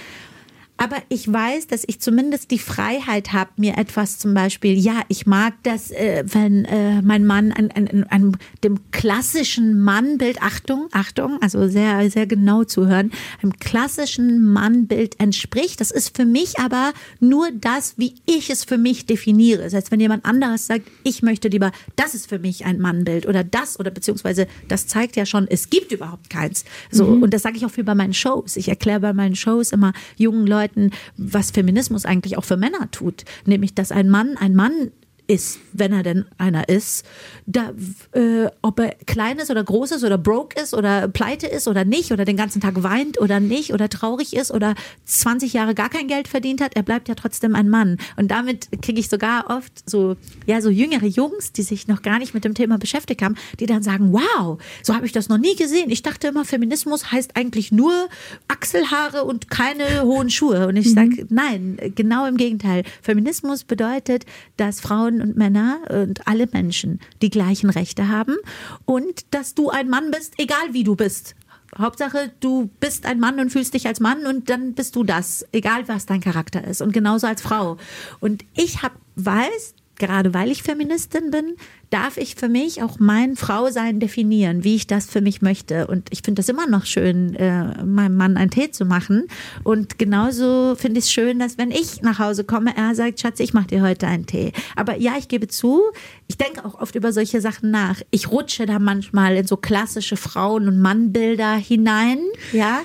Aber ich weiß, dass ich zumindest die Freiheit habe, mir etwas zum Beispiel, ja, ich mag das, äh, wenn äh, mein Mann an, an, an dem klassischen Mannbild, Achtung, Achtung, also sehr, sehr genau zuhören, einem klassischen Mannbild entspricht. Das ist für mich aber nur das, wie ich es für mich definiere. Das heißt, wenn jemand anderes sagt, ich möchte lieber, das ist für mich ein Mannbild oder das oder beziehungsweise das zeigt ja schon, es gibt überhaupt keins. So, mhm. und das sage ich auch viel bei meinen Shows. Ich erkläre bei meinen Shows immer jungen Leuten, Leuten, was Feminismus eigentlich auch für Männer tut. Nämlich, dass ein Mann, ein Mann ist, wenn er denn einer ist, da, äh, ob er klein ist oder groß ist oder broke ist oder pleite ist oder nicht oder den ganzen Tag weint oder nicht oder traurig ist oder 20 Jahre gar kein Geld verdient hat, er bleibt ja trotzdem ein Mann. Und damit kriege ich sogar oft so, ja, so jüngere Jungs, die sich noch gar nicht mit dem Thema beschäftigt haben, die dann sagen, wow, so habe ich das noch nie gesehen. Ich dachte immer, Feminismus heißt eigentlich nur Achselhaare und keine hohen Schuhe. Und ich sage, mhm. nein, genau im Gegenteil. Feminismus bedeutet, dass Frauen Frauen und Männer und alle Menschen die gleichen Rechte haben und dass du ein Mann bist, egal wie du bist. Hauptsache, du bist ein Mann und fühlst dich als Mann und dann bist du das, egal was dein Charakter ist. Und genauso als Frau. Und ich hab, weiß, gerade weil ich Feministin bin, darf ich für mich auch mein Frausein definieren, wie ich das für mich möchte. Und ich finde das immer noch schön, äh, meinem Mann einen Tee zu machen. Und genauso finde ich es schön, dass wenn ich nach Hause komme, er sagt, Schatz, ich mache dir heute einen Tee. Aber ja, ich gebe zu, ich denke auch oft über solche Sachen nach. Ich rutsche da manchmal in so klassische Frauen- und Mannbilder hinein. Ja,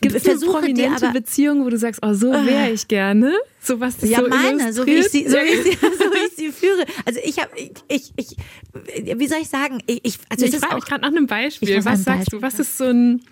gibt es eine prominente aber, Beziehung, wo du sagst, oh, so wäre ich gerne? So was ja, so meine, so wie, ich sie, so, wie ich sie, so wie ich sie führe. Also ich habe, ich, ich, wie soll ich sagen? Ich, also ich frage mich gerade nach einem Beispiel. Was sagst Beispiel. du? Was ist so ein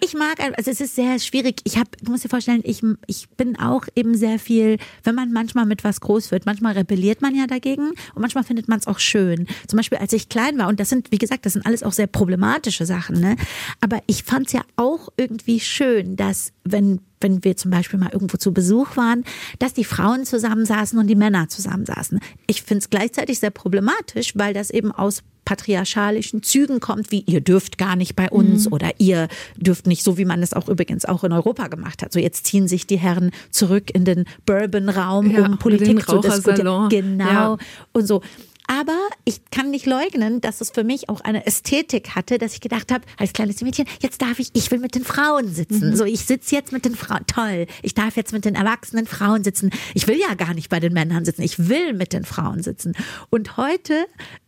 ich mag, also es ist sehr schwierig. Ich habe, du musst dir vorstellen, ich, ich bin auch eben sehr viel, wenn man manchmal mit was groß wird, manchmal rebelliert man ja dagegen und manchmal findet man es auch schön. Zum Beispiel, als ich klein war, und das sind, wie gesagt, das sind alles auch sehr problematische Sachen, ne? Aber ich fand es ja auch irgendwie schön, dass wenn wenn wir zum Beispiel mal irgendwo zu Besuch waren, dass die Frauen zusammensaßen und die Männer zusammensaßen. Ich finde es gleichzeitig sehr problematisch, weil das eben aus patriarchalischen Zügen kommt, wie ihr dürft gar nicht bei uns mhm. oder ihr dürft nicht, so wie man es auch übrigens auch in Europa gemacht hat. So jetzt ziehen sich die Herren zurück in den Bourbon-Raum, ja, um Politik zu diskutieren. Genau. Ja. Und so. Aber ich kann nicht leugnen, dass es für mich auch eine Ästhetik hatte, dass ich gedacht habe, als kleines Mädchen, jetzt darf ich, ich will mit den Frauen sitzen. Mhm. So, ich sitze jetzt mit den Frauen. Toll. Ich darf jetzt mit den erwachsenen Frauen sitzen. Ich will ja gar nicht bei den Männern sitzen. Ich will mit den Frauen sitzen. Und heute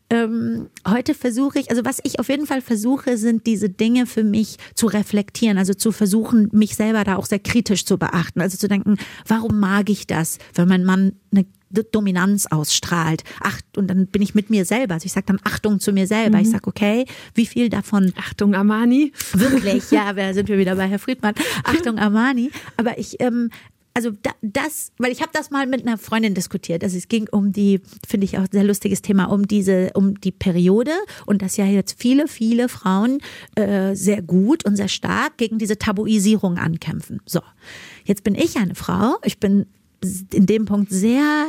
ähm, heute versuche ich, also was ich auf jeden Fall versuche, sind diese Dinge für mich zu reflektieren, also zu versuchen, mich selber da auch sehr kritisch zu beachten, also zu denken, warum mag ich das, wenn mein Mann eine Dominanz ausstrahlt. Ach, und dann bin ich mit mir selber. Also ich sage dann Achtung zu mir selber. Mhm. Ich sage, okay, wie viel davon. Achtung, Armani. Wirklich, ja, da sind wir wieder bei Herr Friedmann. Achtung, Armani. Aber ich, ähm, also das, weil ich habe das mal mit einer Freundin diskutiert. Also es ging um die, finde ich auch sehr lustiges Thema, um diese, um die Periode und dass ja jetzt viele, viele Frauen äh, sehr gut und sehr stark gegen diese Tabuisierung ankämpfen. So, jetzt bin ich eine Frau. Ich bin in dem Punkt sehr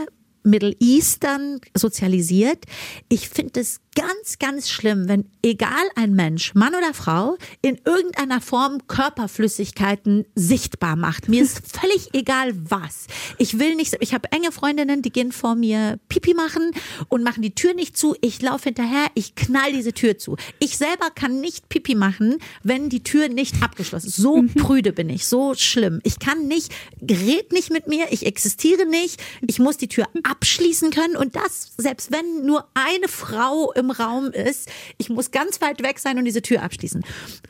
Middle Eastern sozialisiert. Ich finde es ganz, ganz schlimm, wenn egal ein Mensch, Mann oder Frau, in irgendeiner Form Körperflüssigkeiten sichtbar macht. Mir ist völlig egal was. Ich will nicht, ich habe enge Freundinnen, die gehen vor mir Pipi machen und machen die Tür nicht zu. Ich laufe hinterher, ich knall diese Tür zu. Ich selber kann nicht Pipi machen, wenn die Tür nicht abgeschlossen ist. So mhm. prüde bin ich, so schlimm. Ich kann nicht, red nicht mit mir, ich existiere nicht. Ich muss die Tür abschließen können und das, selbst wenn nur eine Frau im Raum ist. Ich muss ganz weit weg sein und diese Tür abschließen.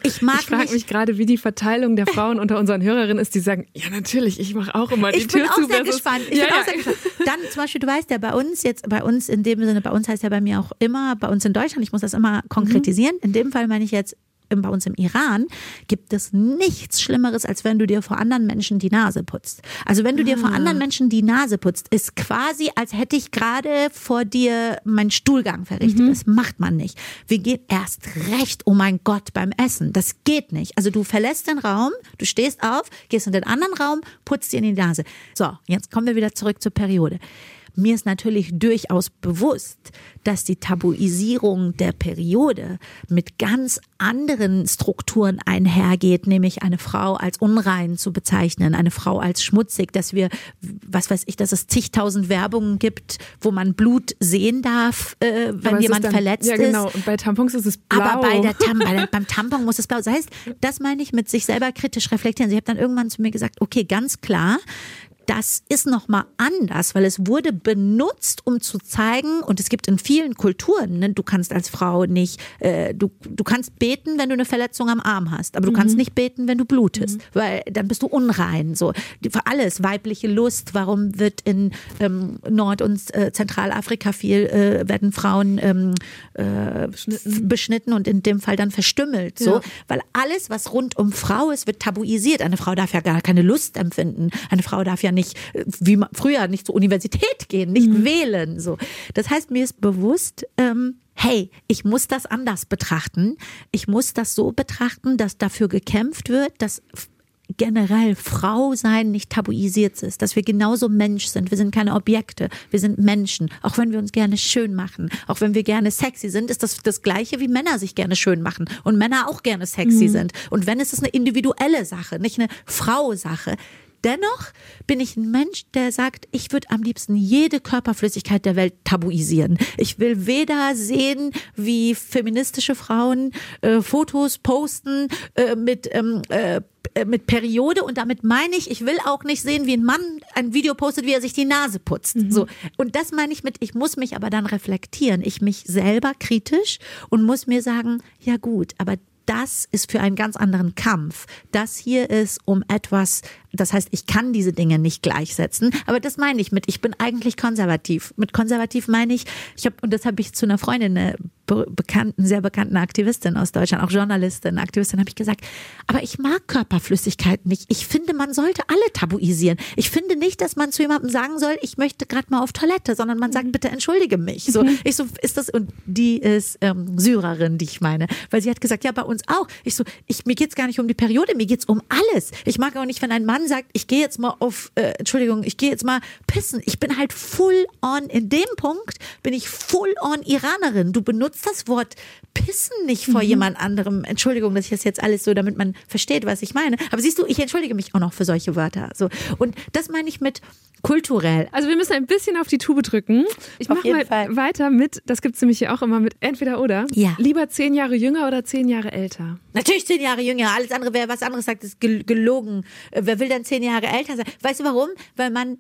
Ich mag Ich frage mich gerade, wie die Verteilung der Frauen unter unseren Hörerinnen ist, die sagen, ja natürlich, ich mache auch immer die ich Tür zu. Ich bin auch sehr gespannt. Ich ja, bin ja. auch sehr gespannt. Dann zum Beispiel, du weißt ja, bei uns jetzt, bei uns in dem Sinne, bei uns heißt ja bei mir auch immer, bei uns in Deutschland, ich muss das immer konkretisieren. Mhm. In dem Fall meine ich jetzt bei uns im Iran gibt es nichts Schlimmeres, als wenn du dir vor anderen Menschen die Nase putzt. Also wenn du dir vor ah. anderen Menschen die Nase putzt, ist quasi, als hätte ich gerade vor dir meinen Stuhlgang verrichtet. Mhm. Das macht man nicht. Wir gehen erst recht, oh mein Gott, beim Essen. Das geht nicht. Also du verlässt den Raum, du stehst auf, gehst in den anderen Raum, putzt dir in die Nase. So, jetzt kommen wir wieder zurück zur Periode. Mir ist natürlich durchaus bewusst, dass die Tabuisierung der Periode mit ganz anderen Strukturen einhergeht, nämlich eine Frau als unrein zu bezeichnen, eine Frau als schmutzig, dass wir, was weiß ich, dass es zigtausend Werbungen gibt, wo man Blut sehen darf, äh, wenn jemand dann, verletzt ist. Ja, genau. Und bei Tampons ist es blau. Aber bei der Tam bei, beim Tampon muss es blau. Das heißt, das meine ich mit sich selber kritisch reflektieren. Sie hat dann irgendwann zu mir gesagt, okay, ganz klar, das ist nochmal anders, weil es wurde benutzt, um zu zeigen, und es gibt in vielen Kulturen, ne, du kannst als Frau nicht, äh, du, du kannst beten, wenn du eine Verletzung am Arm hast, aber du mhm. kannst nicht beten, wenn du blutest, mhm. weil dann bist du unrein. So für alles weibliche Lust. Warum wird in ähm, Nord- und äh, Zentralafrika viel äh, werden Frauen ähm, äh, beschnitten. beschnitten und in dem Fall dann verstümmelt? So, ja. weil alles, was rund um Frau ist, wird tabuisiert. Eine Frau darf ja gar keine Lust empfinden. Eine Frau darf ja nicht, wie früher, nicht zur Universität gehen, nicht mhm. wählen. So, das heißt, mir ist bewusst. Ähm, hey, ich muss das anders betrachten. Ich muss das so betrachten, dass dafür gekämpft wird, dass generell Frau sein nicht tabuisiert ist, dass wir genauso Mensch sind. Wir sind keine Objekte, wir sind Menschen. Auch wenn wir uns gerne schön machen, auch wenn wir gerne sexy sind, ist das das gleiche wie Männer sich gerne schön machen und Männer auch gerne sexy mhm. sind. Und wenn es ist eine individuelle Sache, nicht eine Frau-Sache. Dennoch bin ich ein Mensch, der sagt, ich würde am liebsten jede Körperflüssigkeit der Welt tabuisieren. Ich will weder sehen, wie feministische Frauen äh, Fotos posten äh, mit ähm, äh, mit Periode und damit meine ich, ich will auch nicht sehen, wie ein Mann ein Video postet, wie er sich die Nase putzt. Mhm. So. Und das meine ich mit, ich muss mich aber dann reflektieren. Ich mich selber kritisch und muss mir sagen, ja gut, aber das ist für einen ganz anderen Kampf. Das hier ist um etwas, das heißt, ich kann diese Dinge nicht gleichsetzen. Aber das meine ich mit, ich bin eigentlich konservativ. Mit konservativ meine ich, ich habe, und das habe ich zu einer Freundin, eine bekannten, sehr bekannten Aktivistin aus Deutschland, auch Journalistin, Aktivistin, habe ich gesagt, aber ich mag Körperflüssigkeit nicht. Ich finde, man sollte alle tabuisieren. Ich finde nicht, dass man zu jemandem sagen soll, ich möchte gerade mal auf Toilette, sondern man sagt, mhm. bitte entschuldige mich. So, ich so, ist das, und die ist ähm, Syrerin, die ich meine. Weil sie hat gesagt, ja, bei uns auch. Ich so, ich, mir geht's gar nicht um die Periode, mir geht's um alles. Ich mag auch nicht, wenn ein Mann sagt, ich gehe jetzt mal auf, äh, Entschuldigung, ich gehe jetzt mal pissen. Ich bin halt full on, in dem Punkt bin ich full on Iranerin. Du benutzt benutzt das Wort pissen nicht vor mhm. jemand anderem. Entschuldigung, dass ich das jetzt alles so, damit man versteht, was ich meine. Aber siehst du, ich entschuldige mich auch noch für solche Wörter. So. Und das meine ich mit kulturell. Also wir müssen ein bisschen auf die Tube drücken. Ich mache mal Fall. weiter mit, das gibt es nämlich hier auch immer mit entweder oder. Ja. Lieber zehn Jahre jünger oder zehn Jahre älter? Natürlich zehn Jahre jünger. Alles andere, wer was anderes sagt, ist gelogen. Wer will denn zehn Jahre älter sein? Weißt du warum? Weil man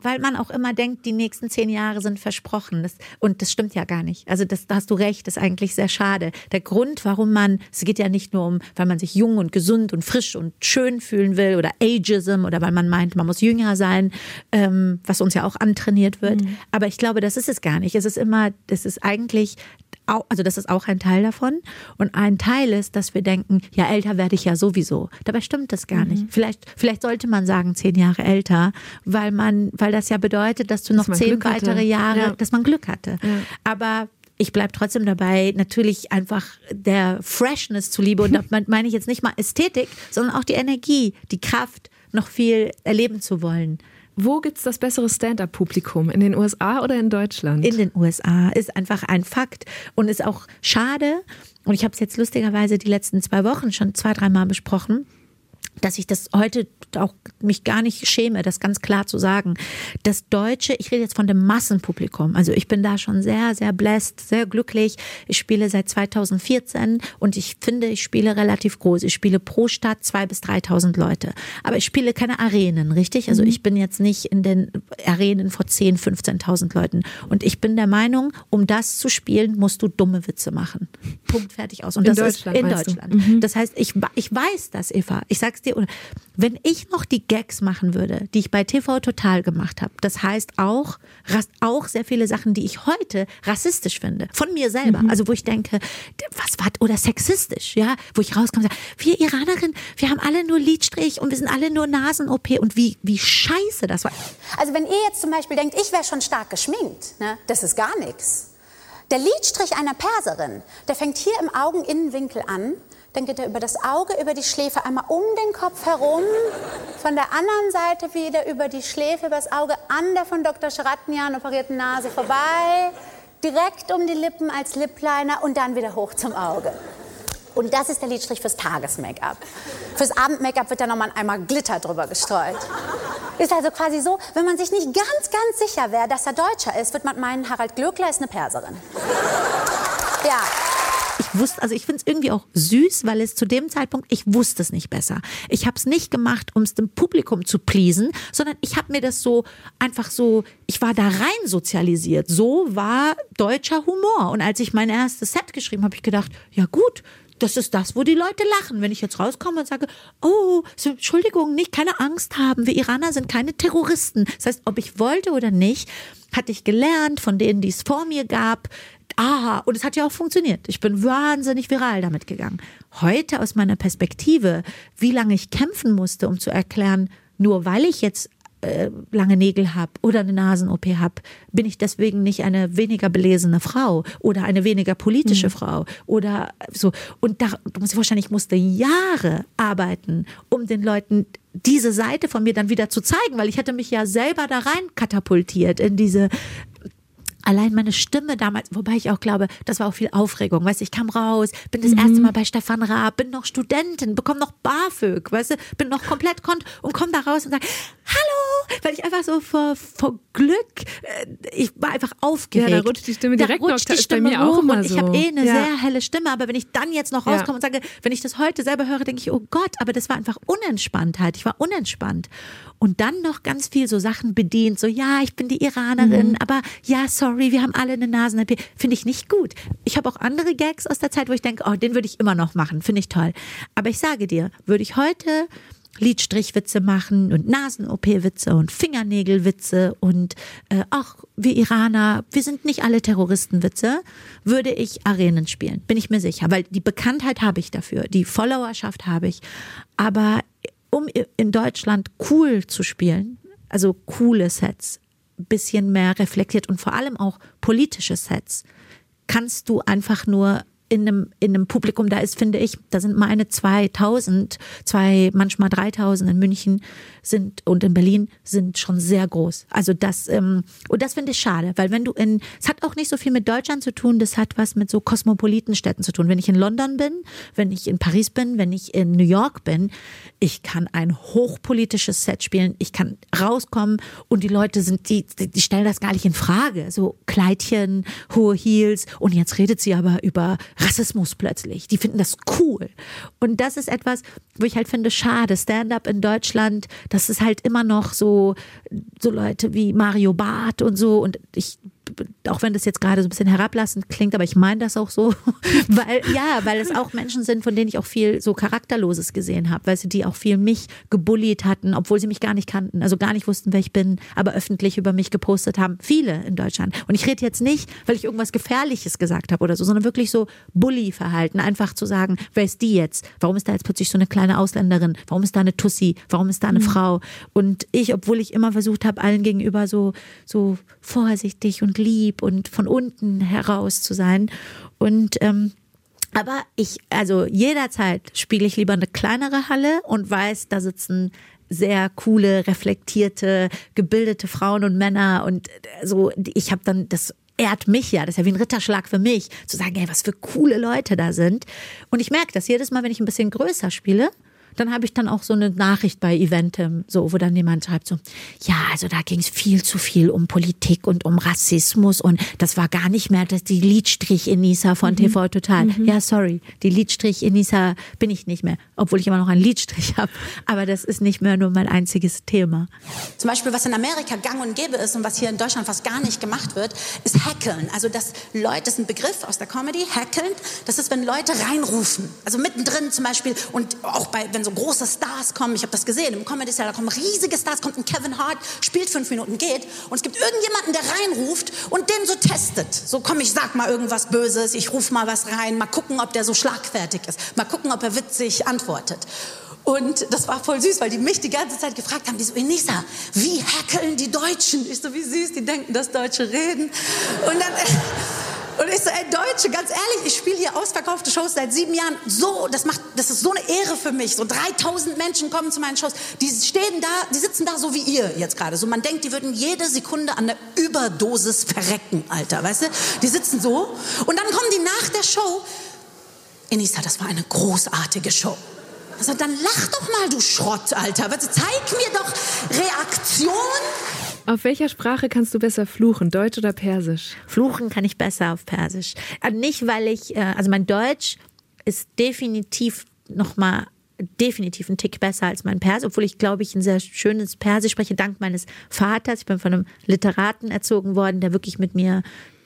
weil man auch immer denkt, die nächsten zehn Jahre sind versprochen. Das, und das stimmt ja gar nicht. Also das, da hast du recht, das ist eigentlich sehr schade. Der Grund, warum man, es geht ja nicht nur um, weil man sich jung und gesund und frisch und schön fühlen will oder Ageism oder weil man meint, man muss jünger sein, ähm, was uns ja auch antrainiert wird. Mhm. Aber ich glaube, das ist es gar nicht. Es ist immer, das ist eigentlich also das ist auch ein Teil davon. Und ein Teil ist, dass wir denken, ja, älter werde ich ja sowieso. Dabei stimmt das gar mhm. nicht. Vielleicht, vielleicht sollte man sagen, zehn Jahre älter, weil man, weil das ja bedeutet, dass du dass noch zehn weitere Jahre, ja. dass man Glück hatte. Ja. Aber ich bleibe trotzdem dabei, natürlich einfach der Freshness zuliebe. Und damit meine ich jetzt nicht mal Ästhetik, sondern auch die Energie, die Kraft, noch viel erleben zu wollen. Wo gibt es das bessere Stand-up-Publikum? In den USA oder in Deutschland? In den USA ist einfach ein Fakt und ist auch schade. Und ich habe es jetzt lustigerweise die letzten zwei Wochen schon zwei, dreimal besprochen dass ich das heute auch mich gar nicht schäme, das ganz klar zu sagen. Das Deutsche, ich rede jetzt von dem Massenpublikum. Also ich bin da schon sehr, sehr blessed, sehr glücklich. Ich spiele seit 2014 und ich finde, ich spiele relativ groß. Ich spiele pro Stadt zwei bis 3.000 Leute. Aber ich spiele keine Arenen, richtig? Also mhm. ich bin jetzt nicht in den Arenen vor 10, 15.000 Leuten. Und ich bin der Meinung, um das zu spielen, musst du dumme Witze machen. Punkt, fertig aus. Und in das Deutschland, ist in Deutschland. Mhm. Das heißt, ich, ich weiß das, Eva. Ich sag's dir, wenn ich noch die Gags machen würde, die ich bei TV Total gemacht habe, das heißt auch, auch sehr viele Sachen, die ich heute rassistisch finde, von mir selber, mhm. also wo ich denke, was war, oder sexistisch, ja, wo ich rauskomme und sage, wir Iranerin, wir haben alle nur Lidstrich und wir sind alle nur Nasen-OP und wie, wie scheiße das war. Also wenn ihr jetzt zum Beispiel denkt, ich wäre schon stark geschminkt, ne, das ist gar nichts. Der Lidstrich einer Perserin, der fängt hier im Augeninnenwinkel an dann geht er über das Auge, über die Schläfe, einmal um den Kopf herum, von der anderen Seite wieder über die Schläfe, über das Auge, an der von Dr. Schratnian operierten Nase vorbei, direkt um die Lippen als Lipliner und dann wieder hoch zum Auge. Und das ist der Lidstrich fürs Tages-Make-up. Fürs Abend-Make-up wird dann nochmal einmal Glitter drüber gestreut. Ist also quasi so, wenn man sich nicht ganz, ganz sicher wäre, dass er Deutscher ist, wird man meinen, Harald Glöckler ist eine Perserin. Ja. Ich wusste, also ich finde es irgendwie auch süß, weil es zu dem Zeitpunkt, ich wusste es nicht besser. Ich habe es nicht gemacht, um es dem Publikum zu pleasen, sondern ich habe mir das so einfach so, ich war da rein sozialisiert. So war deutscher Humor. Und als ich mein erstes Set geschrieben habe, ich gedacht, ja gut, das ist das, wo die Leute lachen. Wenn ich jetzt rauskomme und sage, oh, Entschuldigung, nicht, keine Angst haben, wir Iraner sind keine Terroristen. Das heißt, ob ich wollte oder nicht, hatte ich gelernt von denen, die es vor mir gab. Aha, und es hat ja auch funktioniert. Ich bin wahnsinnig viral damit gegangen. Heute aus meiner Perspektive, wie lange ich kämpfen musste, um zu erklären, nur weil ich jetzt äh, lange Nägel habe oder eine Nasen-OP habe, bin ich deswegen nicht eine weniger belesene Frau oder eine weniger politische mhm. Frau oder so. Und da vorstellen, ich musste Jahre arbeiten, um den Leuten diese Seite von mir dann wieder zu zeigen, weil ich hätte mich ja selber da rein katapultiert in diese allein meine Stimme damals, wobei ich auch glaube, das war auch viel Aufregung. Weißt du, ich kam raus, bin das mhm. erste Mal bei Stefan Raab, bin noch Studentin, bekomme noch BAföG, weißt du, bin noch komplett kont und komme da raus und sage, hallo, weil ich einfach so vor, vor Glück, äh, ich war einfach aufgeregt. Ja, da rutscht die Stimme direkt da rutscht die Stimme bei mir auch immer und ich habe eh eine ja. sehr helle Stimme, aber wenn ich dann jetzt noch rauskomme ja. und sage, wenn ich das heute selber höre, denke ich, oh Gott, aber das war einfach Unentspanntheit. Ich war unentspannt und dann noch ganz viel so Sachen bedient, so ja, ich bin die Iranerin, mhm. aber ja, sorry, wir haben alle eine Nasen, finde ich nicht gut. Ich habe auch andere Gags aus der Zeit, wo ich denke, oh, den würde ich immer noch machen, finde ich toll. Aber ich sage dir, würde ich heute Lidstrichwitze machen und Nasen-OP-Witze und Fingernägelwitze und äh, auch wir Iraner, wir sind nicht alle Terroristenwitze, würde ich Arenen spielen, bin ich mir sicher, weil die Bekanntheit habe ich dafür, die Followerschaft habe ich, aber um in Deutschland cool zu spielen, also coole Sets, bisschen mehr reflektiert und vor allem auch politische Sets, kannst du einfach nur in einem, in einem Publikum da ist, finde ich, da sind meine 2000, zwei, manchmal 3000 in München sind und in Berlin sind schon sehr groß. Also das, ähm, und das finde ich schade, weil wenn du in, es hat auch nicht so viel mit Deutschland zu tun, das hat was mit so Kosmopolitenstädten zu tun. Wenn ich in London bin, wenn ich in Paris bin, wenn ich in New York bin, ich kann ein hochpolitisches Set spielen, ich kann rauskommen und die Leute sind, die, die stellen das gar nicht in Frage. So Kleidchen, hohe Heels und jetzt redet sie aber über Rassismus plötzlich. Die finden das cool. Und das ist etwas, wo ich halt finde, schade. Stand-up in Deutschland, das ist halt immer noch so, so Leute wie Mario Barth und so. Und ich auch wenn das jetzt gerade so ein bisschen herablassend klingt, aber ich meine das auch so, weil ja, weil es auch Menschen sind, von denen ich auch viel so charakterloses gesehen habe, weil sie die auch viel mich gebullied hatten, obwohl sie mich gar nicht kannten, also gar nicht wussten, wer ich bin, aber öffentlich über mich gepostet haben, viele in Deutschland. Und ich rede jetzt nicht, weil ich irgendwas Gefährliches gesagt habe oder so, sondern wirklich so Bully-Verhalten, einfach zu sagen, wer ist die jetzt? Warum ist da jetzt plötzlich so eine kleine Ausländerin? Warum ist da eine Tussi? Warum ist da eine mhm. Frau? Und ich, obwohl ich immer versucht habe, allen gegenüber so so vorsichtig und lieb und von unten heraus zu sein. Und ähm, aber ich, also jederzeit spiele ich lieber eine kleinere Halle und weiß, da sitzen sehr coole, reflektierte, gebildete Frauen und Männer und so. Ich habe dann das ehrt mich ja, das ist ja wie ein Ritterschlag für mich, zu sagen, ey, was für coole Leute da sind. Und ich merke das jedes Mal, wenn ich ein bisschen größer spiele, dann habe ich dann auch so eine Nachricht bei Eventem, so, wo dann jemand schreibt so, ja, also da ging es viel zu viel um Politik und um Rassismus und das war gar nicht mehr das die Liedstrich Enisa von mhm. TV Total. Mhm. Ja, sorry, die Liedstrich Enisa bin ich nicht mehr, obwohl ich immer noch einen Liedstrich habe, aber das ist nicht mehr nur mein einziges Thema. Zum Beispiel, was in Amerika gang und gäbe ist und was hier in Deutschland fast gar nicht gemacht wird, ist Hackeln. Also das Leute, das ist ein Begriff aus der Comedy, Hackeln, das ist, wenn Leute reinrufen. Also mittendrin zum Beispiel und auch bei, wenn so große Stars kommen. Ich habe das gesehen im Comedy Cell, da kommen riesige Stars, kommt ein Kevin Hart, spielt fünf Minuten, geht und es gibt irgendjemanden, der reinruft und den so testet. So komm, ich sag mal irgendwas Böses, ich ruf mal was rein, mal gucken, ob der so schlagfertig ist, mal gucken, ob er witzig antwortet. Und das war voll süß, weil die mich die ganze Zeit gefragt haben, die so, Enisa, wie hackeln die Deutschen? Ich so, wie süß, die denken, dass Deutsche reden. Und dann... Und ich so, ey Deutsche, ganz ehrlich, ich spiele hier ausverkaufte Shows seit sieben Jahren. So, das macht, das ist so eine Ehre für mich. So 3000 Menschen kommen zu meinen Shows. Die stehen da, die sitzen da so wie ihr jetzt gerade. So, man denkt, die würden jede Sekunde an der Überdosis verrecken, Alter, weißt du? Die sitzen so. Und dann kommen die nach der Show. Enisa, das war eine großartige Show. Also dann lach doch mal, du Schrott, Alter. Zeig mir doch Reaktion Auf welcher Sprache kannst du besser fluchen, Deutsch oder Persisch? Fluchen kann ich besser auf Persisch. Äh, nicht, weil ich, äh, also mein Deutsch ist definitiv nochmal definitiv ein Tick besser als mein Persisch, obwohl ich glaube ich ein sehr schönes Persisch spreche, dank meines Vaters. Ich bin von einem Literaten erzogen worden, der wirklich mit mir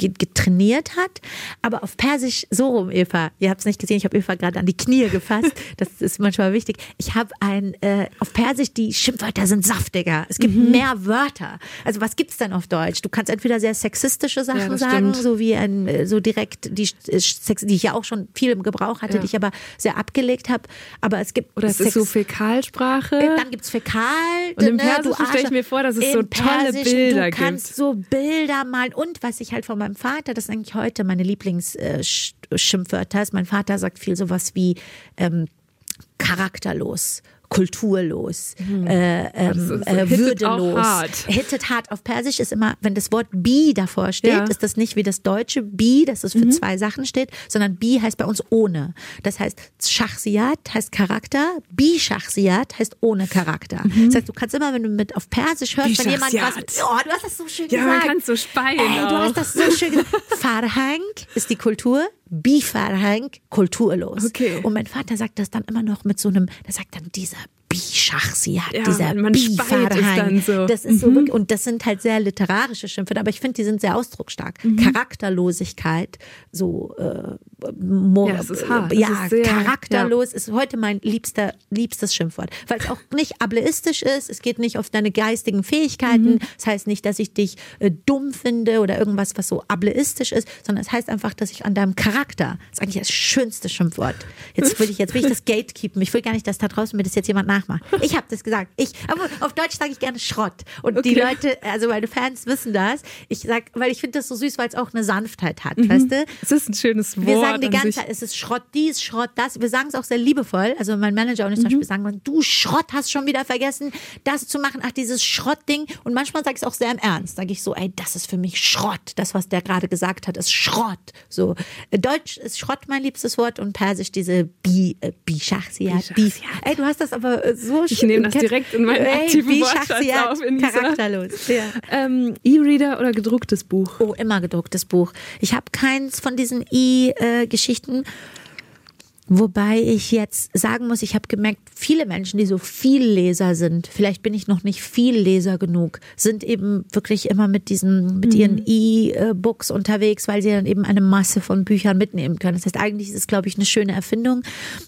getrainiert hat. Aber auf Persisch so rum, Eva. Ihr habt es nicht gesehen, ich habe Eva gerade an die Knie gefasst. Das ist manchmal wichtig. Ich habe ein, äh, auf Persisch, die Schimpfwörter sind saftiger. Es gibt mhm. mehr Wörter. Also was gibt es denn auf Deutsch? Du kannst entweder sehr sexistische Sachen ja, sagen, so wie ein, äh, so direkt, die, äh, die ich ja auch schon viel im Gebrauch hatte, ja. die ich aber sehr abgelegt habe. Aber es gibt. Oder es Sex ist so Fäkalsprache. Äh, dann gibt es Fäkal. Und im ne, Persischen stelle ich mir vor, dass es so tolle Bilder gibt. Du kannst so Bilder malen. Und was ich halt von meinem meinem Vater, das ist eigentlich heute meine Lieblingsschimpfwörter, ist mein Vater sagt viel sowas wie ähm, charakterlos kulturlos, mhm. äh, ähm, äh, würdelos. Hart. Hittet hart auf Persisch ist immer, wenn das Wort bi davor steht, ja. ist das nicht wie das deutsche bi, das es für mhm. zwei Sachen steht, sondern bi heißt bei uns ohne. Das heißt, Schachsiat heißt Charakter, bi Schachsiat heißt ohne Charakter. Mhm. Das heißt, du kannst immer, wenn du mit auf Persisch hörst, wenn jemand was, oh, du hast das so schön ja, gesagt. Ja, man kann so speien. Ey, du hast das so schön gesagt. Farhang ist die Kultur, Bifarhang kulturlos. Okay. Und mein Vater sagt das dann immer noch mit so einem, der sagt dann dieser Bischachsiat, ja, dieser Bifarhang. So. Das ist mhm. so wirklich, und das sind halt sehr literarische Schimpfe, aber ich finde, die sind sehr ausdrucksstark. Mhm. Charakterlosigkeit, so äh, ja, das ist hart. ja ist sehr, charakterlos ja. ist heute mein liebster, liebstes Schimpfwort, weil es auch nicht ableistisch ist. Es geht nicht auf deine geistigen Fähigkeiten. Mhm. Das heißt nicht, dass ich dich äh, dumm finde oder irgendwas, was so ableistisch ist, sondern es heißt einfach, dass ich an deinem Charakter, das ist eigentlich das schönste Schimpfwort. Jetzt will ich, jetzt will ich das Gatekeepen. Ich will gar nicht, dass da draußen mir das jetzt jemand nachmacht. Ich habe das gesagt. Ich, aber auf Deutsch sage ich gerne Schrott. Und okay. die Leute, also meine Fans wissen das. Ich sag, weil ich finde das so süß, weil es auch eine Sanftheit hat, mhm. weißt du? Es ist ein schönes Wort sagen die ganze Zeit, es ist Schrott dies, Schrott das. Wir sagen es auch sehr liebevoll. Also mein Manager und ich mhm. zum Beispiel sagen, du Schrott hast schon wieder vergessen, das zu machen. Ach, dieses Schrottding. Und manchmal sage ich es auch sehr im Ernst. Sage ich so, ey, das ist für mich Schrott. Das, was der gerade gesagt hat, ist Schrott. So, Deutsch ist Schrott mein liebstes Wort und Persisch diese Bi, äh, Bischachsiat. Bi. Ey, du hast das aber so. Ich nehme das direkt in meinen aktiven Wortschatz auf. In charakterlos. Ja. Ähm, E-Reader oder gedrucktes Buch? Oh, immer gedrucktes Buch. Ich habe keins von diesen E- äh, Geschichten. Wobei ich jetzt sagen muss, ich habe gemerkt, viele Menschen, die so viel Leser sind, vielleicht bin ich noch nicht viel Leser genug, sind eben wirklich immer mit diesen, mit ihren mhm. E-Books unterwegs, weil sie dann eben eine Masse von Büchern mitnehmen können. Das heißt, eigentlich ist es, glaube ich, eine schöne Erfindung.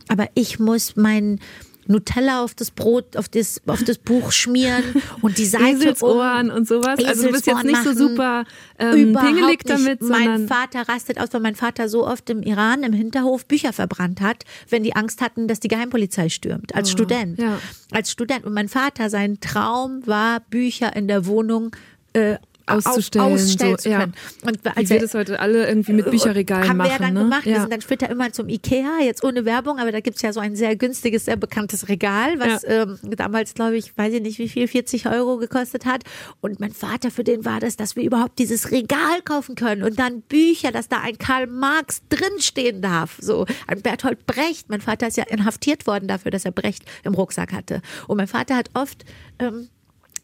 Aber ich muss mein, Nutella auf das Brot, auf das, auf das Buch schmieren und die Seite Eselsohren um, und sowas. Also du bist jetzt nicht so super ähm, pingelig damit. Mein Vater rastet aus, weil mein Vater so oft im Iran im Hinterhof Bücher verbrannt hat, wenn die Angst hatten, dass die Geheimpolizei stürmt. Als oh, Student. Ja. Als Student. Und mein Vater, sein Traum war, Bücher in der Wohnung äh, auszustellen. Ausstellen so, ja. Und als wir das heute alle irgendwie mit Bücherregalen haben machen. Haben wir dann ne? gemacht. Ja. Wir sind dann später immer zum Ikea, jetzt ohne Werbung, aber da gibt's ja so ein sehr günstiges, sehr bekanntes Regal, was ja. ähm, damals, glaube ich, weiß ich nicht wie viel, 40 Euro gekostet hat. Und mein Vater, für den war das, dass wir überhaupt dieses Regal kaufen können und dann Bücher, dass da ein Karl Marx drinstehen darf. So ein Bertolt Brecht. Mein Vater ist ja inhaftiert worden dafür, dass er Brecht im Rucksack hatte. Und mein Vater hat oft ähm,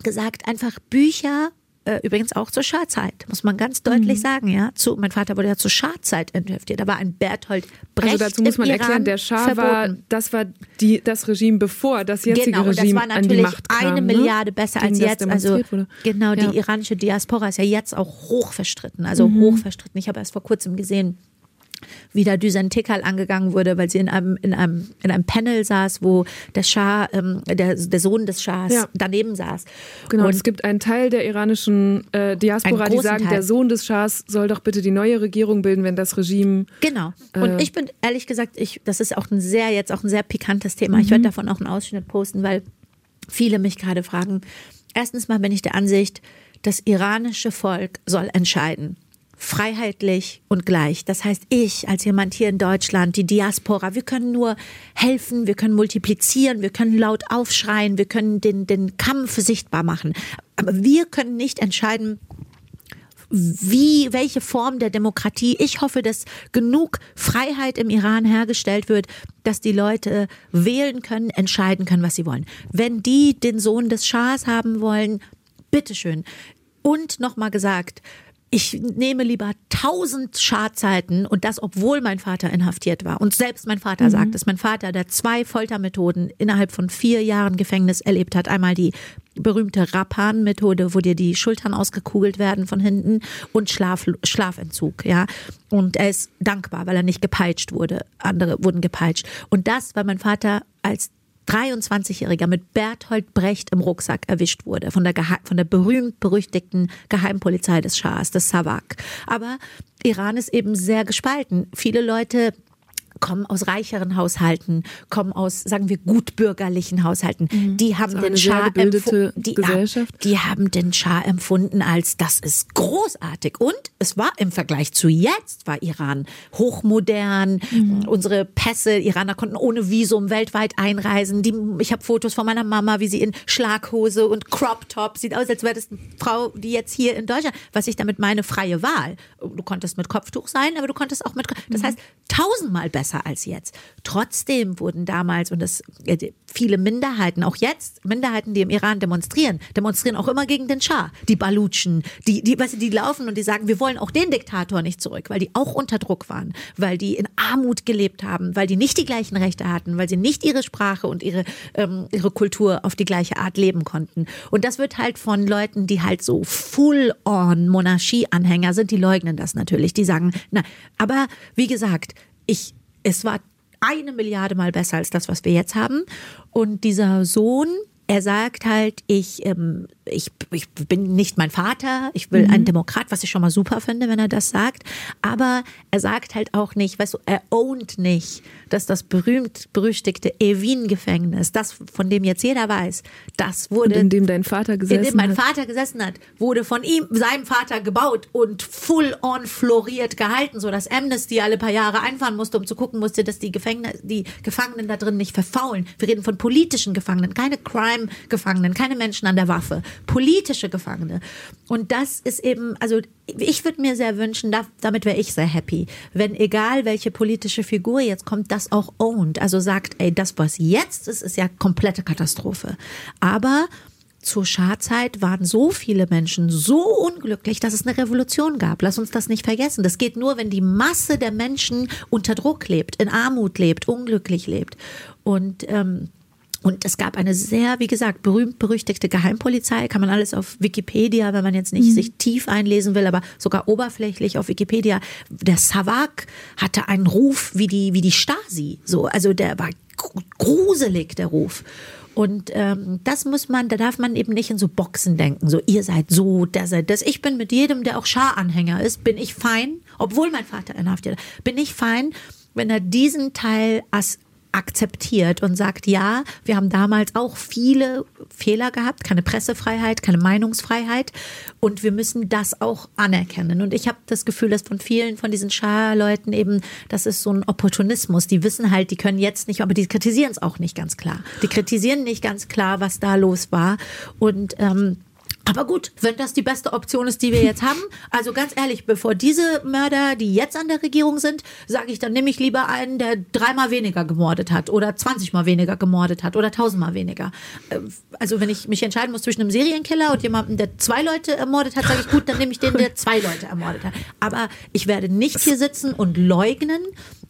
gesagt, einfach Bücher äh, übrigens auch zur Scharzeit, muss man ganz deutlich mhm. sagen, ja. Zu, mein Vater wurde ja zur Scharzeit inhaftiert. Da war ein Berthold Brecht. Also dazu muss man erklären, der Schah war, das war die, das Regime bevor das jetzige genau, Regime an die Macht kam. Eine ne? Milliarde besser als jetzt. Also wurde. genau, ja. die iranische Diaspora ist ja jetzt auch hoch verstritten. Also mhm. hoch verstritten. Ich habe erst vor kurzem gesehen, wie da Düsen Tikal angegangen wurde, weil sie in einem, in einem, in einem Panel saß, wo der Schah, ähm, der, der Sohn des Schahs ja. daneben saß. Genau, und es gibt einen Teil der iranischen äh, Diaspora, die sagen, Teil. der Sohn des Schahs soll doch bitte die neue Regierung bilden, wenn das Regime. Genau. Und äh, ich bin ehrlich gesagt, ich, das ist auch ein sehr, jetzt auch ein sehr pikantes Thema. Mhm. Ich werde davon auch einen Ausschnitt posten, weil viele mich gerade fragen. Erstens mal bin ich der Ansicht, das iranische Volk soll entscheiden freiheitlich und gleich. Das heißt, ich als jemand hier in Deutschland, die Diaspora, wir können nur helfen, wir können multiplizieren, wir können laut aufschreien, wir können den, den Kampf sichtbar machen. Aber wir können nicht entscheiden, wie, welche Form der Demokratie. Ich hoffe, dass genug Freiheit im Iran hergestellt wird, dass die Leute wählen können, entscheiden können, was sie wollen. Wenn die den Sohn des Schahs haben wollen, bitteschön Und nochmal gesagt, ich nehme lieber tausend Schadzeiten und das, obwohl mein Vater inhaftiert war. Und selbst mein Vater mhm. sagt es. Mein Vater, der zwei Foltermethoden innerhalb von vier Jahren Gefängnis erlebt hat. Einmal die berühmte Rappan-Methode, wo dir die Schultern ausgekugelt werden von hinten und Schlaf, Schlafentzug, ja. Und er ist dankbar, weil er nicht gepeitscht wurde. Andere wurden gepeitscht. Und das, weil mein Vater als 23-Jähriger mit Berthold Brecht im Rucksack erwischt wurde, von der, von der berühmt-berüchtigten Geheimpolizei des Schahs, des Savak. Aber Iran ist eben sehr gespalten. Viele Leute kommen aus reicheren Haushalten, kommen aus, sagen wir, gutbürgerlichen Haushalten. Mhm. Die haben den Schah empfunden, die, die haben den Schah empfunden als das ist großartig. Und es war im Vergleich zu jetzt war Iran hochmodern. Mhm. Unsere Pässe, Iraner konnten ohne Visum weltweit einreisen. Die, ich habe Fotos von meiner Mama, wie sie in Schlaghose und Crop Top sieht aus, als wäre das eine Frau, die jetzt hier in Deutschland. Was ich damit meine, freie Wahl. Du konntest mit Kopftuch sein, aber du konntest auch mit. Das mhm. heißt tausendmal besser besser als jetzt. Trotzdem wurden damals, und das äh, viele Minderheiten, auch jetzt Minderheiten, die im Iran demonstrieren, demonstrieren auch immer gegen den Schah. Die Balutschen, die, die, weißt die laufen und die sagen, wir wollen auch den Diktator nicht zurück, weil die auch unter Druck waren, weil die in Armut gelebt haben, weil die nicht die gleichen Rechte hatten, weil sie nicht ihre Sprache und ihre, ähm, ihre Kultur auf die gleiche Art leben konnten. Und das wird halt von Leuten, die halt so full-on Monarchie-Anhänger sind, die leugnen das natürlich. Die sagen, na, aber wie gesagt, ich es war eine Milliarde Mal besser als das, was wir jetzt haben. Und dieser Sohn, er sagt halt, ich, ähm, ich, ich bin nicht mein Vater, ich will mhm. ein Demokrat, was ich schon mal super finde, wenn er das sagt. Aber er sagt halt auch nicht, weißt du, er ownt nicht, dass das berühmt berüchtigte Evin-Gefängnis, das von dem jetzt jeder weiß, das wurde. Und in dem dein Vater gesessen hat. In dem mein Vater gesessen hat, wurde von ihm, seinem Vater gebaut und full on floriert gehalten, so dass Amnesty alle paar Jahre einfahren musste, um zu gucken musste, dass die Gefängnis, die Gefangenen da drin nicht verfaulen. Wir reden von politischen Gefangenen, keine Crime-Gefangenen, keine Menschen an der Waffe, politische Gefangene. Und das ist eben, also ich würde mir sehr wünschen, damit wäre ich sehr happy, wenn egal welche politische Figur jetzt kommt, das auch owned, also sagt, ey, das was jetzt ist, ist ja komplette Katastrophe. Aber zur Schadzeit waren so viele Menschen so unglücklich, dass es eine Revolution gab. Lass uns das nicht vergessen. Das geht nur, wenn die Masse der Menschen unter Druck lebt, in Armut lebt, unglücklich lebt. Und ähm, und es gab eine sehr, wie gesagt, berühmt-berüchtigte Geheimpolizei. Kann man alles auf Wikipedia, wenn man jetzt nicht mhm. sich tief einlesen will, aber sogar oberflächlich auf Wikipedia. Der Savak hatte einen Ruf wie die, wie die Stasi. So, also der war gruselig, der Ruf. Und ähm, das muss man, da darf man eben nicht in so Boxen denken. So, ihr seid so, der seid das. Ich bin mit jedem, der auch Schar-Anhänger ist, bin ich fein, obwohl mein Vater inhaftiert, bin ich fein, wenn er diesen Teil als akzeptiert und sagt, ja, wir haben damals auch viele Fehler gehabt, keine Pressefreiheit, keine Meinungsfreiheit und wir müssen das auch anerkennen. Und ich habe das Gefühl, dass von vielen von diesen Scharleuten eben, das ist so ein Opportunismus. Die wissen halt, die können jetzt nicht, aber die kritisieren es auch nicht ganz klar. Die kritisieren nicht ganz klar, was da los war und ähm, aber gut, wenn das die beste Option ist, die wir jetzt haben, also ganz ehrlich, bevor diese Mörder, die jetzt an der Regierung sind, sage ich, dann nehme ich lieber einen, der dreimal weniger gemordet hat oder 20 mal weniger gemordet hat oder tausendmal weniger. Äh, also wenn ich mich entscheiden muss zwischen einem Serienkiller und jemandem, der zwei Leute ermordet hat, sage ich, gut, dann nehme ich den, der zwei Leute ermordet hat. Aber ich werde nicht hier sitzen und leugnen,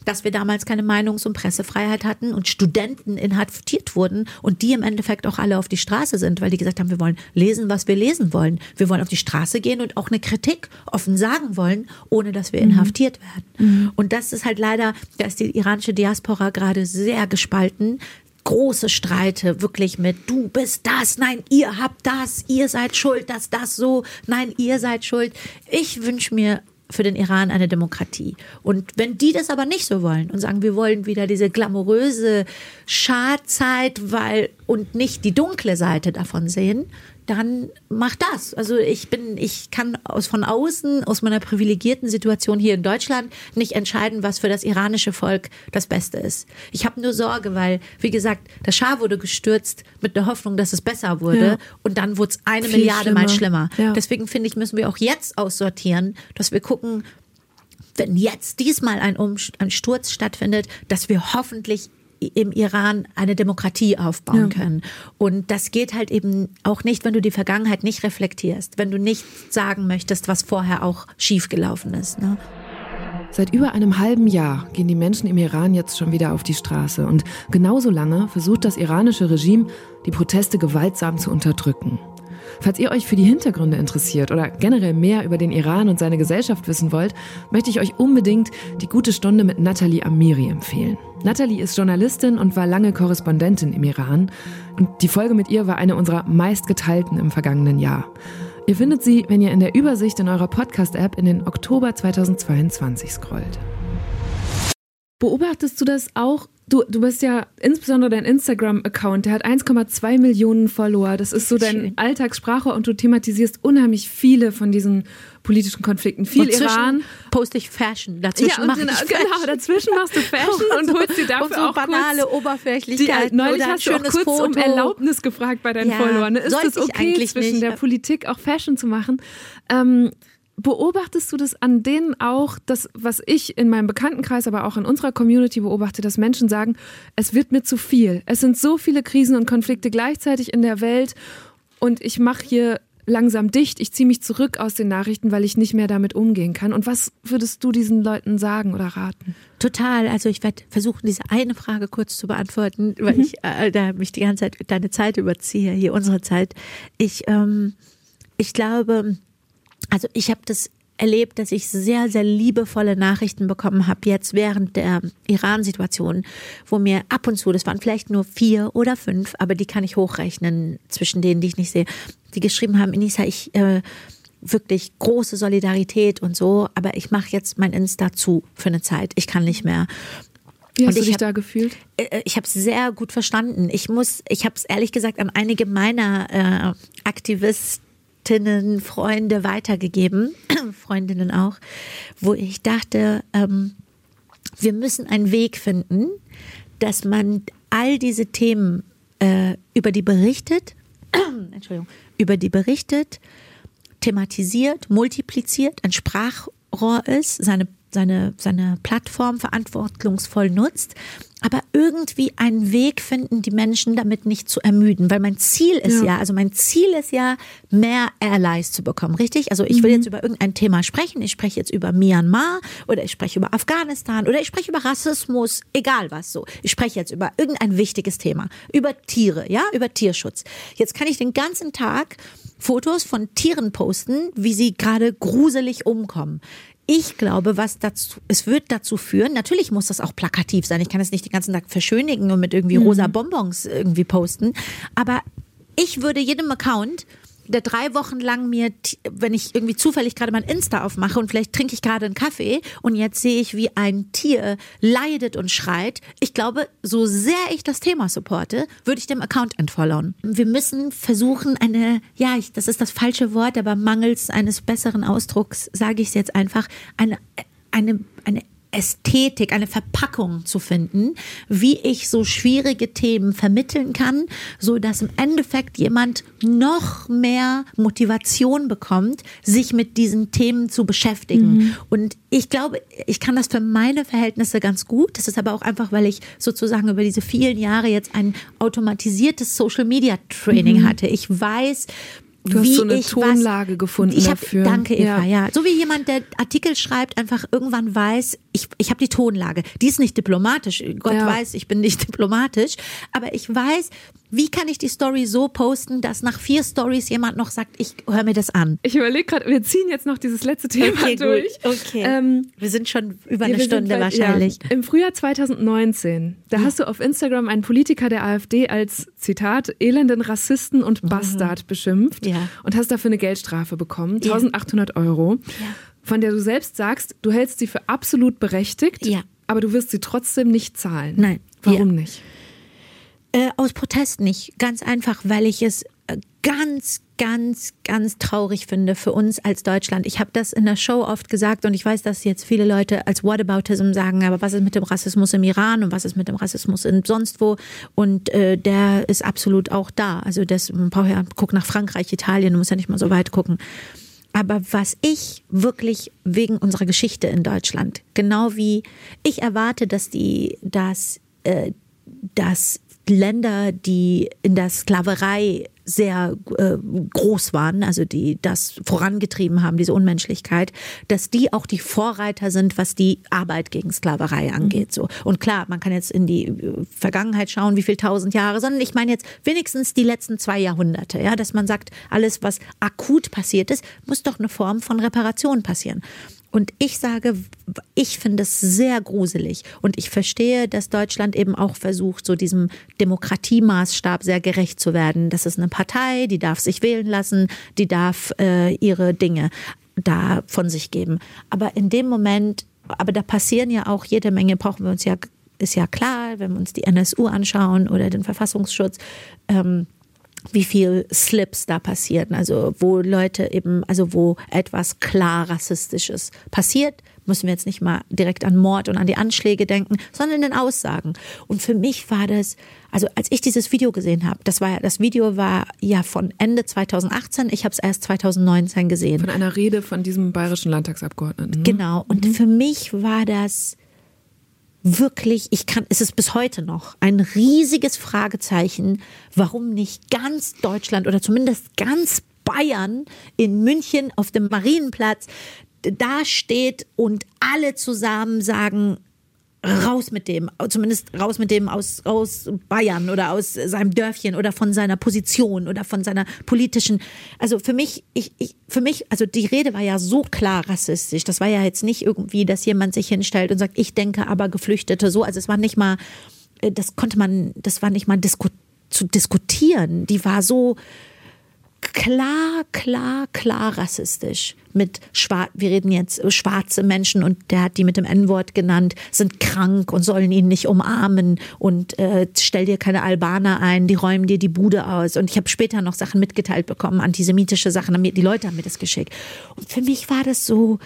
dass wir damals keine Meinungs- und Pressefreiheit hatten und Studenten inhaftiert wurden und die im Endeffekt auch alle auf die Straße sind, weil die gesagt haben, wir wollen lesen, was wir lesen wollen. Wir wollen auf die Straße gehen und auch eine Kritik offen sagen wollen, ohne dass wir mhm. inhaftiert werden. Mhm. Und das ist halt leider, da ist die iranische Diaspora gerade sehr gespalten große Streite, wirklich mit du bist das, nein, ihr habt das, ihr seid schuld, dass das so, nein, ihr seid schuld. Ich wünsche mir für den Iran eine Demokratie. Und wenn die das aber nicht so wollen und sagen, wir wollen wieder diese glamouröse Schadzeit, weil und nicht die dunkle Seite davon sehen, dann mach das. Also ich bin, ich kann aus von außen, aus meiner privilegierten Situation hier in Deutschland nicht entscheiden, was für das iranische Volk das Beste ist. Ich habe nur Sorge, weil, wie gesagt, der Schah wurde gestürzt mit der Hoffnung, dass es besser wurde ja. und dann wurde es eine Viel Milliarde schlimmer. mal schlimmer. Ja. Deswegen finde ich, müssen wir auch jetzt aussortieren, dass wir gucken, wenn jetzt diesmal ein, um ein Sturz stattfindet, dass wir hoffentlich im Iran eine Demokratie aufbauen ja. können. Und das geht halt eben auch nicht, wenn du die Vergangenheit nicht reflektierst, wenn du nicht sagen möchtest, was vorher auch schiefgelaufen ist. Ne? Seit über einem halben Jahr gehen die Menschen im Iran jetzt schon wieder auf die Straße. Und genauso lange versucht das iranische Regime, die Proteste gewaltsam zu unterdrücken. Falls ihr euch für die Hintergründe interessiert oder generell mehr über den Iran und seine Gesellschaft wissen wollt, möchte ich euch unbedingt die gute Stunde mit Nathalie Amiri empfehlen. Nathalie ist Journalistin und war lange Korrespondentin im Iran. Und die Folge mit ihr war eine unserer meistgeteilten im vergangenen Jahr. Ihr findet sie, wenn ihr in der Übersicht in eurer Podcast-App in den Oktober 2022 scrollt. Beobachtest du das auch? Du, du bist ja insbesondere dein Instagram-Account, der hat 1,2 Millionen Follower. Das ist so dein. Alltagssprache und du thematisierst unheimlich viele von diesen politischen Konflikten. Viel Iran. Poste ich Fashion. Dazwischen ja, mache ich Fashion. Genau, dazwischen machst du Fashion und, holst dir dafür und so auch banale kurz Oberflächlichkeit. Die, neulich hast du auch kurz Foto. um Erlaubnis gefragt bei deinen ja, Followern. Ist es okay, zwischen nicht. der Politik auch Fashion zu machen? Ähm, Beobachtest du das an denen auch, das, was ich in meinem Bekanntenkreis, aber auch in unserer Community beobachte, dass Menschen sagen, es wird mir zu viel. Es sind so viele Krisen und Konflikte gleichzeitig in der Welt und ich mache hier langsam dicht, ich ziehe mich zurück aus den Nachrichten, weil ich nicht mehr damit umgehen kann. Und was würdest du diesen Leuten sagen oder raten? Total. Also ich werde versuchen, diese eine Frage kurz zu beantworten, weil mhm. ich äh, da mich die ganze Zeit deine Zeit überziehe, hier unsere Zeit. Ich, ähm, ich glaube, also ich habe das erlebt, dass ich sehr, sehr liebevolle Nachrichten bekommen habe jetzt während der Iran-Situation, wo mir ab und zu, das waren vielleicht nur vier oder fünf, aber die kann ich hochrechnen zwischen denen, die ich nicht sehe, die geschrieben haben, Inisa, ich äh, wirklich große Solidarität und so, aber ich mache jetzt mein Insta zu für eine Zeit. Ich kann nicht mehr. Wie hast und du dich hab, da gefühlt? Äh, äh, ich habe es sehr gut verstanden. Ich muss, ich habe es ehrlich gesagt an einige meiner äh, Aktivisten Freundinnen, Freunde weitergegeben, Freundinnen auch, wo ich dachte, ähm, wir müssen einen Weg finden, dass man all diese Themen äh, über die berichtet, Entschuldigung, über die berichtet, thematisiert, multipliziert, ein Sprachrohr ist, seine seine, seine Plattform verantwortungsvoll nutzt, aber irgendwie einen Weg finden, die Menschen damit nicht zu ermüden. Weil mein Ziel ist ja, ja also mein Ziel ist ja, mehr Allies zu bekommen, richtig? Also ich will mhm. jetzt über irgendein Thema sprechen. Ich spreche jetzt über Myanmar oder ich spreche über Afghanistan oder ich spreche über Rassismus, egal was so. Ich spreche jetzt über irgendein wichtiges Thema, über Tiere, ja, über Tierschutz. Jetzt kann ich den ganzen Tag Fotos von Tieren posten, wie sie gerade gruselig umkommen ich glaube, was dazu, es wird dazu führen, natürlich muss das auch plakativ sein. Ich kann es nicht den ganzen Tag verschönigen und mit irgendwie mhm. rosa Bonbons irgendwie posten. Aber ich würde jedem Account der drei Wochen lang mir, wenn ich irgendwie zufällig gerade mein Insta aufmache und vielleicht trinke ich gerade einen Kaffee und jetzt sehe ich, wie ein Tier leidet und schreit. Ich glaube, so sehr ich das Thema supporte, würde ich dem Account entfollowen. Wir müssen versuchen, eine, ja, ich, das ist das falsche Wort, aber mangels eines besseren Ausdrucks sage ich es jetzt einfach, eine, eine, eine Ästhetik, eine Verpackung zu finden, wie ich so schwierige Themen vermitteln kann, so dass im Endeffekt jemand noch mehr Motivation bekommt, sich mit diesen Themen zu beschäftigen. Mhm. Und ich glaube, ich kann das für meine Verhältnisse ganz gut. Das ist aber auch einfach, weil ich sozusagen über diese vielen Jahre jetzt ein automatisiertes Social Media Training mhm. hatte. Ich weiß, Du hast so eine Tonlage was, gefunden ich hab, dafür. Danke, Eva. Ja. ja. So wie jemand, der Artikel schreibt, einfach irgendwann weiß, ich, ich habe die Tonlage. Die ist nicht diplomatisch. Gott ja. weiß, ich bin nicht diplomatisch. Aber ich weiß, wie kann ich die Story so posten, dass nach vier Stories jemand noch sagt, ich höre mir das an? Ich überlege gerade, wir ziehen jetzt noch dieses letzte Thema okay, durch. Gut. Okay. Ähm, wir sind schon über eine Stunde bei, wahrscheinlich. Ja. Im Frühjahr 2019, da ja. hast du auf Instagram einen Politiker der AfD als Zitat elenden Rassisten und mhm. Bastard mhm. beschimpft ja. und hast dafür eine Geldstrafe bekommen, 1800 Euro, von der du selbst sagst, du hältst sie für absolut berechtigt, aber du wirst sie trotzdem nicht zahlen. Nein. Warum nicht? Äh, aus Protest nicht. Ganz einfach, weil ich es äh, ganz, ganz, ganz traurig finde für uns als Deutschland. Ich habe das in der Show oft gesagt und ich weiß, dass jetzt viele Leute als Whataboutism sagen, aber was ist mit dem Rassismus im Iran und was ist mit dem Rassismus in sonst wo? Und äh, der ist absolut auch da. Also das man braucht ja, guck nach Frankreich, Italien, du musst ja nicht mal so weit gucken. Aber was ich wirklich wegen unserer Geschichte in Deutschland, genau wie ich erwarte, dass die, dass äh, dass Länder, die in der Sklaverei sehr äh, groß waren, also die das vorangetrieben haben, diese Unmenschlichkeit, dass die auch die Vorreiter sind, was die Arbeit gegen Sklaverei angeht. So. Und klar, man kann jetzt in die äh, Vergangenheit schauen, wie viel tausend Jahre, sondern ich meine jetzt wenigstens die letzten zwei Jahrhunderte, ja, dass man sagt, alles, was akut passiert ist, muss doch eine Form von Reparation passieren. Und ich sage, ich finde es sehr gruselig. Und ich verstehe, dass Deutschland eben auch versucht, so diesem Demokratiemaßstab sehr gerecht zu werden. Das ist eine Partei, die darf sich wählen lassen, die darf äh, ihre Dinge da von sich geben. Aber in dem Moment, aber da passieren ja auch jede Menge, brauchen wir uns ja, ist ja klar, wenn wir uns die NSU anschauen oder den Verfassungsschutz. Ähm, wie viel Slips da passieren, also wo Leute eben, also wo etwas klar rassistisches passiert, müssen wir jetzt nicht mal direkt an Mord und an die Anschläge denken, sondern in den Aussagen. Und für mich war das, also als ich dieses Video gesehen habe, das war das Video war ja von Ende 2018, ich habe es erst 2019 gesehen. Von einer Rede von diesem bayerischen Landtagsabgeordneten. Ne? Genau. Und mhm. für mich war das wirklich, ich kann, es ist bis heute noch ein riesiges Fragezeichen, warum nicht ganz Deutschland oder zumindest ganz Bayern in München auf dem Marienplatz da steht und alle zusammen sagen, raus mit dem, zumindest raus mit dem aus, aus Bayern oder aus seinem Dörfchen oder von seiner Position oder von seiner politischen. Also für mich, ich, ich, für mich, also die Rede war ja so klar rassistisch. Das war ja jetzt nicht irgendwie, dass jemand sich hinstellt und sagt, ich denke aber Geflüchtete so. Also es war nicht mal, äh, das konnte man, das war nicht mal disku zu diskutieren. Die war so, klar, klar, klar rassistisch. Mit Schwar wir reden jetzt äh, schwarze Menschen und der hat die mit dem N-Wort genannt, sind krank und sollen ihn nicht umarmen und äh, stell dir keine Albaner ein, die räumen dir die Bude aus. Und ich habe später noch Sachen mitgeteilt bekommen, antisemitische Sachen, die Leute haben mir das geschickt. Und für mich war das so,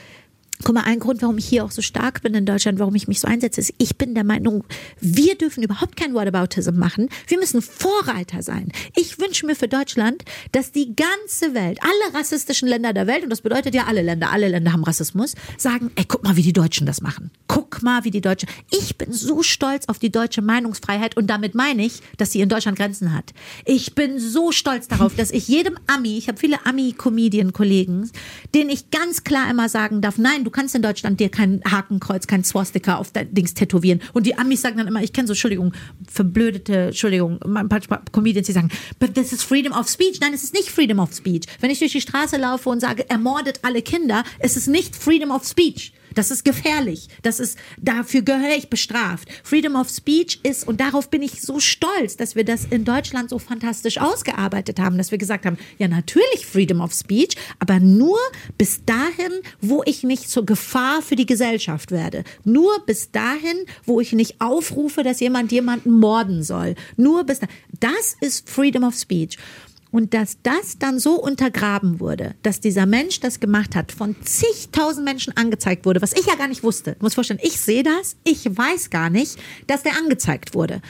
Guck mal, ein Grund, warum ich hier auch so stark bin in Deutschland, warum ich mich so einsetze, ist, ich bin der Meinung, wir dürfen überhaupt kein Whataboutism machen. Wir müssen Vorreiter sein. Ich wünsche mir für Deutschland, dass die ganze Welt, alle rassistischen Länder der Welt, und das bedeutet ja alle Länder, alle Länder haben Rassismus, sagen, ey, guck mal, wie die Deutschen das machen. Guck mal, wie die Deutschen. Ich bin so stolz auf die deutsche Meinungsfreiheit und damit meine ich, dass sie in Deutschland Grenzen hat. Ich bin so stolz darauf, dass ich jedem Ami, ich habe viele Ami-Comedian-Kollegen, denen ich ganz klar immer sagen darf, nein, du kannst in Deutschland dir kein Hakenkreuz, kein Swastika auf dein Dings tätowieren. Und die Amis sagen dann immer, ich kenne so, Entschuldigung, verblödete, Entschuldigung, ein paar Comedians, die sagen, but this is freedom of speech. Nein, es ist nicht freedom of speech. Wenn ich durch die Straße laufe und sage, ermordet alle Kinder, es ist nicht freedom of speech. Das ist gefährlich. Das ist, dafür gehöre ich bestraft. Freedom of Speech ist, und darauf bin ich so stolz, dass wir das in Deutschland so fantastisch ausgearbeitet haben, dass wir gesagt haben, ja, natürlich Freedom of Speech, aber nur bis dahin, wo ich nicht zur Gefahr für die Gesellschaft werde. Nur bis dahin, wo ich nicht aufrufe, dass jemand jemanden morden soll. Nur bis dahin. Das ist Freedom of Speech. Und dass das dann so untergraben wurde, dass dieser Mensch das gemacht hat, von zigtausend Menschen angezeigt wurde, was ich ja gar nicht wusste. Du musst vorstellen, ich sehe das, ich weiß gar nicht, dass der angezeigt wurde.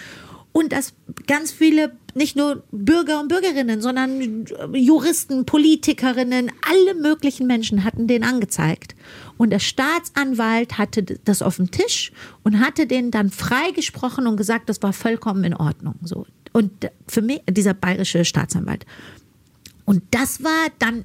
Und dass ganz viele, nicht nur Bürger und Bürgerinnen, sondern Juristen, Politikerinnen, alle möglichen Menschen hatten den angezeigt. Und der Staatsanwalt hatte das auf dem Tisch und hatte den dann freigesprochen und gesagt, das war vollkommen in Ordnung. So, und für mich, dieser bayerische Staatsanwalt. Und das war dann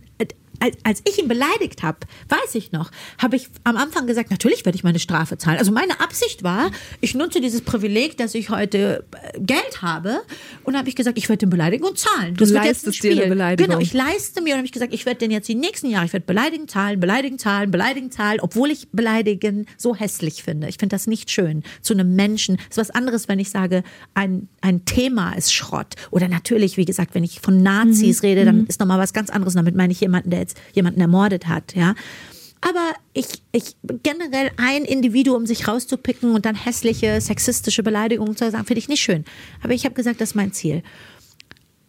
als ich ihn beleidigt habe, weiß ich noch, habe ich am Anfang gesagt, natürlich werde ich meine Strafe zahlen. Also meine Absicht war, ich nutze dieses Privileg, dass ich heute äh, Geld habe und habe ich gesagt, ich werde den beleidigen und zahlen. Das du wird jetzt ein Spiel. dir eine Beleidigung. Genau, ich leiste mir und habe ich gesagt, ich werde den jetzt die nächsten Jahre, ich werde beleidigen, zahlen, beleidigen, zahlen, beleidigen, zahlen, obwohl ich beleidigen so hässlich finde. Ich finde das nicht schön zu einem Menschen. Es ist was anderes, wenn ich sage, ein, ein Thema ist Schrott. Oder natürlich, wie gesagt, wenn ich von Nazis mhm. rede, dann mhm. ist nochmal was ganz anderes. damit meine ich jemanden, der jetzt jemanden ermordet hat, ja. Aber ich, ich generell ein Individuum sich rauszupicken und dann hässliche, sexistische Beleidigungen zu sagen, finde ich nicht schön. Aber ich habe gesagt, das ist mein Ziel.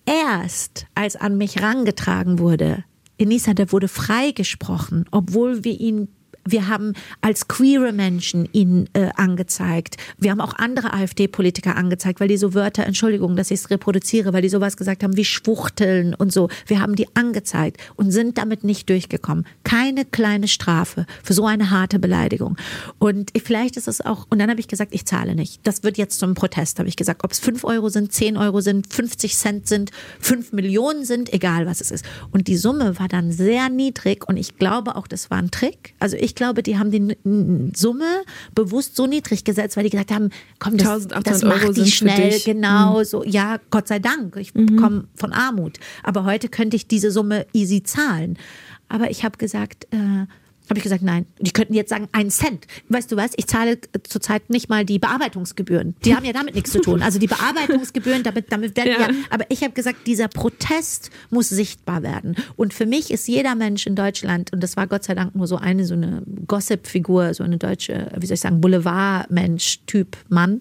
Erst als an mich rangetragen wurde, Enisa, der wurde freigesprochen, obwohl wir ihn wir haben als queere Menschen ihn äh, angezeigt. Wir haben auch andere AfD-Politiker angezeigt, weil die so Wörter, Entschuldigung, dass ich es reproduziere, weil die sowas gesagt haben wie Schwuchteln und so. Wir haben die angezeigt und sind damit nicht durchgekommen. Keine kleine Strafe für so eine harte Beleidigung. Und vielleicht ist es auch, und dann habe ich gesagt, ich zahle nicht. Das wird jetzt zum Protest, habe ich gesagt. Ob es fünf Euro sind, zehn Euro sind, 50 Cent sind, fünf Millionen sind, egal was es ist. Und die Summe war dann sehr niedrig und ich glaube auch, das war ein Trick. Also ich glaube, die haben die Summe bewusst so niedrig gesetzt, weil die gesagt haben, komm, das, das macht die schnell, genau, mhm. so, ja, Gott sei Dank, ich mhm. komme von Armut. Aber heute könnte ich diese Summe easy zahlen. Aber ich habe gesagt, äh, habe ich gesagt, nein. Die könnten jetzt sagen, einen Cent. Weißt du was? Ich zahle zurzeit nicht mal die Bearbeitungsgebühren. Die haben ja damit nichts zu tun. Also die Bearbeitungsgebühren, damit, damit werden ja. ja aber ich habe gesagt, dieser Protest muss sichtbar werden. Und für mich ist jeder Mensch in Deutschland, und das war Gott sei Dank nur so eine, so eine Gossip-Figur, so eine deutsche, wie soll ich sagen, Boulevard-Mensch, Typ, Mann,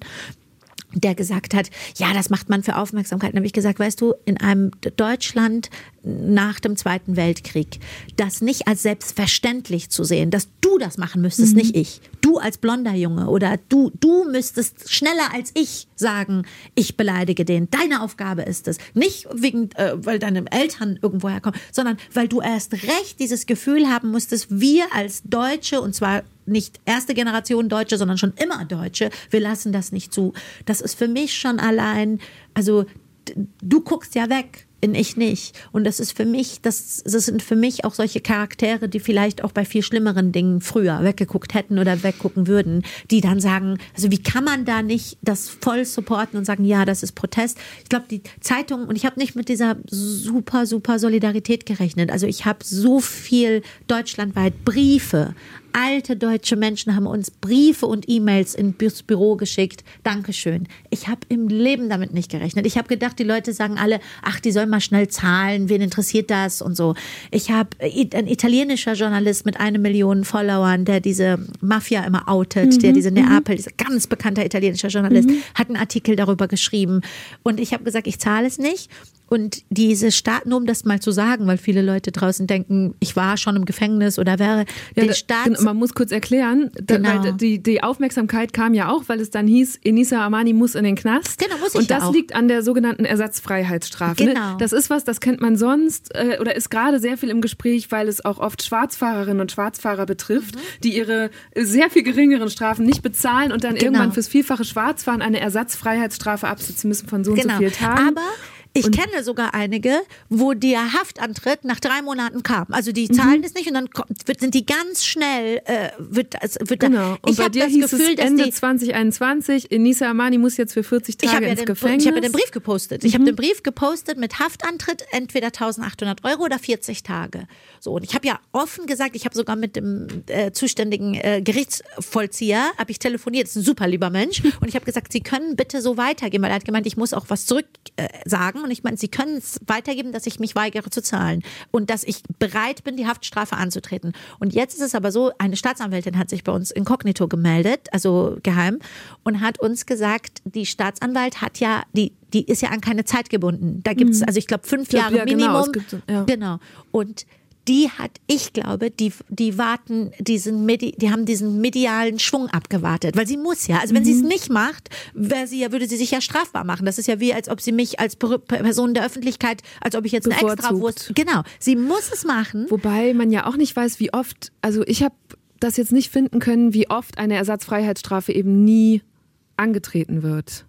der gesagt hat, ja, das macht man für Aufmerksamkeit. Dann habe ich gesagt, weißt du, in einem Deutschland nach dem Zweiten Weltkrieg, das nicht als selbstverständlich zu sehen, dass du das machen müsstest, mhm. nicht ich. Du als blonder Junge oder du, du müsstest schneller als ich sagen, ich beleidige den. Deine Aufgabe ist es. Nicht wegen, äh, weil deine Eltern irgendwo herkommen, sondern weil du erst recht dieses Gefühl haben musstest, wir als Deutsche, und zwar nicht erste Generation Deutsche, sondern schon immer Deutsche, wir lassen das nicht zu. Das ist für mich schon allein, also du guckst ja weg in ich nicht. Und das ist für mich, das, das sind für mich auch solche Charaktere, die vielleicht auch bei viel schlimmeren Dingen früher weggeguckt hätten oder weggucken würden, die dann sagen, also wie kann man da nicht das voll supporten und sagen, ja, das ist Protest. Ich glaube, die Zeitung, und ich habe nicht mit dieser super, super Solidarität gerechnet. Also ich habe so viel deutschlandweit Briefe alte deutsche Menschen haben uns Briefe und E-Mails ins Büro geschickt. Dankeschön. Ich habe im Leben damit nicht gerechnet. Ich habe gedacht, die Leute sagen alle, ach, die sollen mal schnell zahlen, wen interessiert das und so. Ich habe ein italienischer Journalist mit einer Million Followern, der diese Mafia immer outet, mhm. der diese mhm. Neapel, dieser ganz bekannter italienischer Journalist, mhm. hat einen Artikel darüber geschrieben. Und ich habe gesagt, ich zahle es nicht. Und diese Staat, nur um das mal zu sagen, weil viele Leute draußen denken, ich war schon im Gefängnis oder wäre ja, den Staat. Man muss kurz erklären, genau. weil die, die Aufmerksamkeit kam ja auch, weil es dann hieß, Enisa Amani muss in den Knast. Genau, muss ich Und das ja auch. liegt an der sogenannten Ersatzfreiheitsstrafe. Ne? Genau. Das ist was, das kennt man sonst äh, oder ist gerade sehr viel im Gespräch, weil es auch oft Schwarzfahrerinnen und Schwarzfahrer betrifft, mhm. die ihre sehr viel geringeren Strafen nicht bezahlen und dann genau. irgendwann fürs vielfache Schwarzfahren eine Ersatzfreiheitsstrafe absitzen müssen von so und so genau. vielen Tagen. Aber ich und kenne sogar einige, wo der Haftantritt nach drei Monaten kam. Also die zahlen mhm. es nicht und dann kommt, wird, sind die ganz schnell, äh, wird, wird genau. Und ich bei dir das hieß Gefühl, es Ende 2021, Enisa Amani muss jetzt für 40 Tage ins ja Gefängnis. ich habe ja den Brief gepostet. Mhm. Ich habe den Brief gepostet mit Haftantritt, entweder 1800 Euro oder 40 Tage. So, und ich habe ja offen gesagt, ich habe sogar mit dem äh, zuständigen äh, Gerichtsvollzieher, habe ich telefoniert, das ist ein super lieber Mensch, und ich habe gesagt, Sie können bitte so weitergehen, weil er hat gemeint, ich muss auch was zurück äh, sagen und ich meine, Sie können es weitergeben, dass ich mich weigere zu zahlen und dass ich bereit bin, die Haftstrafe anzutreten. Und jetzt ist es aber so, eine Staatsanwältin hat sich bei uns inkognito gemeldet, also geheim, und hat uns gesagt, die Staatsanwalt hat ja die die ist ja an keine Zeit gebunden. Da gibt es, mhm. also ich glaube, fünf glaub, Jahre ja, genau, Minimum. Genau, ja. genau. Und die hat, ich glaube, die, die warten diesen, Medi, die haben diesen medialen Schwung abgewartet, weil sie muss ja. Also wenn mhm. sie es nicht macht, wäre sie ja, würde sie sich ja strafbar machen. Das ist ja wie, als ob sie mich als Person der Öffentlichkeit, als ob ich jetzt eine extra Wurst. Genau. Sie muss es machen. Wobei man ja auch nicht weiß, wie oft, also ich habe das jetzt nicht finden können, wie oft eine Ersatzfreiheitsstrafe eben nie angetreten wird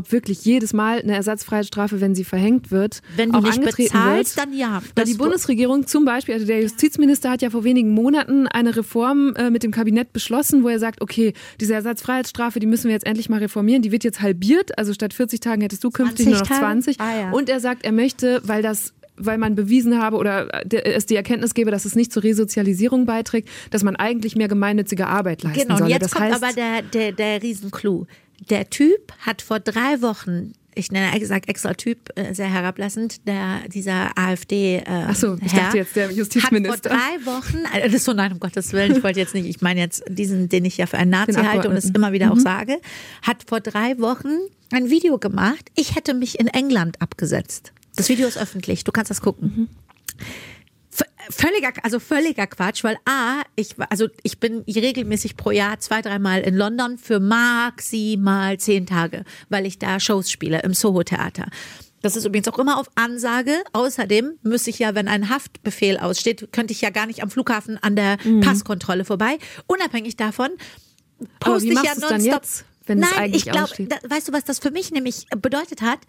ob wirklich jedes Mal eine Ersatzfreiheitsstrafe, wenn sie verhängt wird, wenn auch nicht bezahlst, wird. dann ja. Weil die Bundesregierung zum Beispiel, also der Justizminister hat ja vor wenigen Monaten eine Reform äh, mit dem Kabinett beschlossen, wo er sagt, okay, diese Ersatzfreiheitsstrafe, die müssen wir jetzt endlich mal reformieren, die wird jetzt halbiert, also statt 40 Tagen hättest du künftig nur noch 20. Ah, ja. Und er sagt, er möchte, weil das weil man bewiesen habe oder es die Erkenntnis gebe, dass es nicht zur Resozialisierung beiträgt, dass man eigentlich mehr gemeinnützige Arbeit leisten genau, solle. Genau, jetzt das kommt aber der, der, der Riesenclou der Typ hat vor drei Wochen ich nenne gesagt extra Typ, äh, sehr herablassend, der, dieser AfD. Äh, Achso, ich Herr, dachte jetzt der Justizminister. Hat vor drei Wochen, äh, das ist so nein, um Gottes Willen, ich wollte jetzt nicht, ich meine jetzt diesen, den ich ja für einen Nazi halte und es immer wieder mhm. auch sage, hat vor drei Wochen ein Video gemacht. Ich hätte mich in England abgesetzt. Das Video ist öffentlich, du kannst das gucken. Mhm völliger, also völliger Quatsch, weil A, ich, also ich bin regelmäßig pro Jahr zwei, dreimal in London für maximal zehn Tage, weil ich da Shows spiele im Soho-Theater. Das ist übrigens auch immer auf Ansage. Außerdem müsste ich ja, wenn ein Haftbefehl aussteht, könnte ich ja gar nicht am Flughafen an der mhm. Passkontrolle vorbei. Unabhängig davon poste ich ja nonstop wenn Nein, es eigentlich ich glaube, weißt du, was das für mich nämlich bedeutet hat?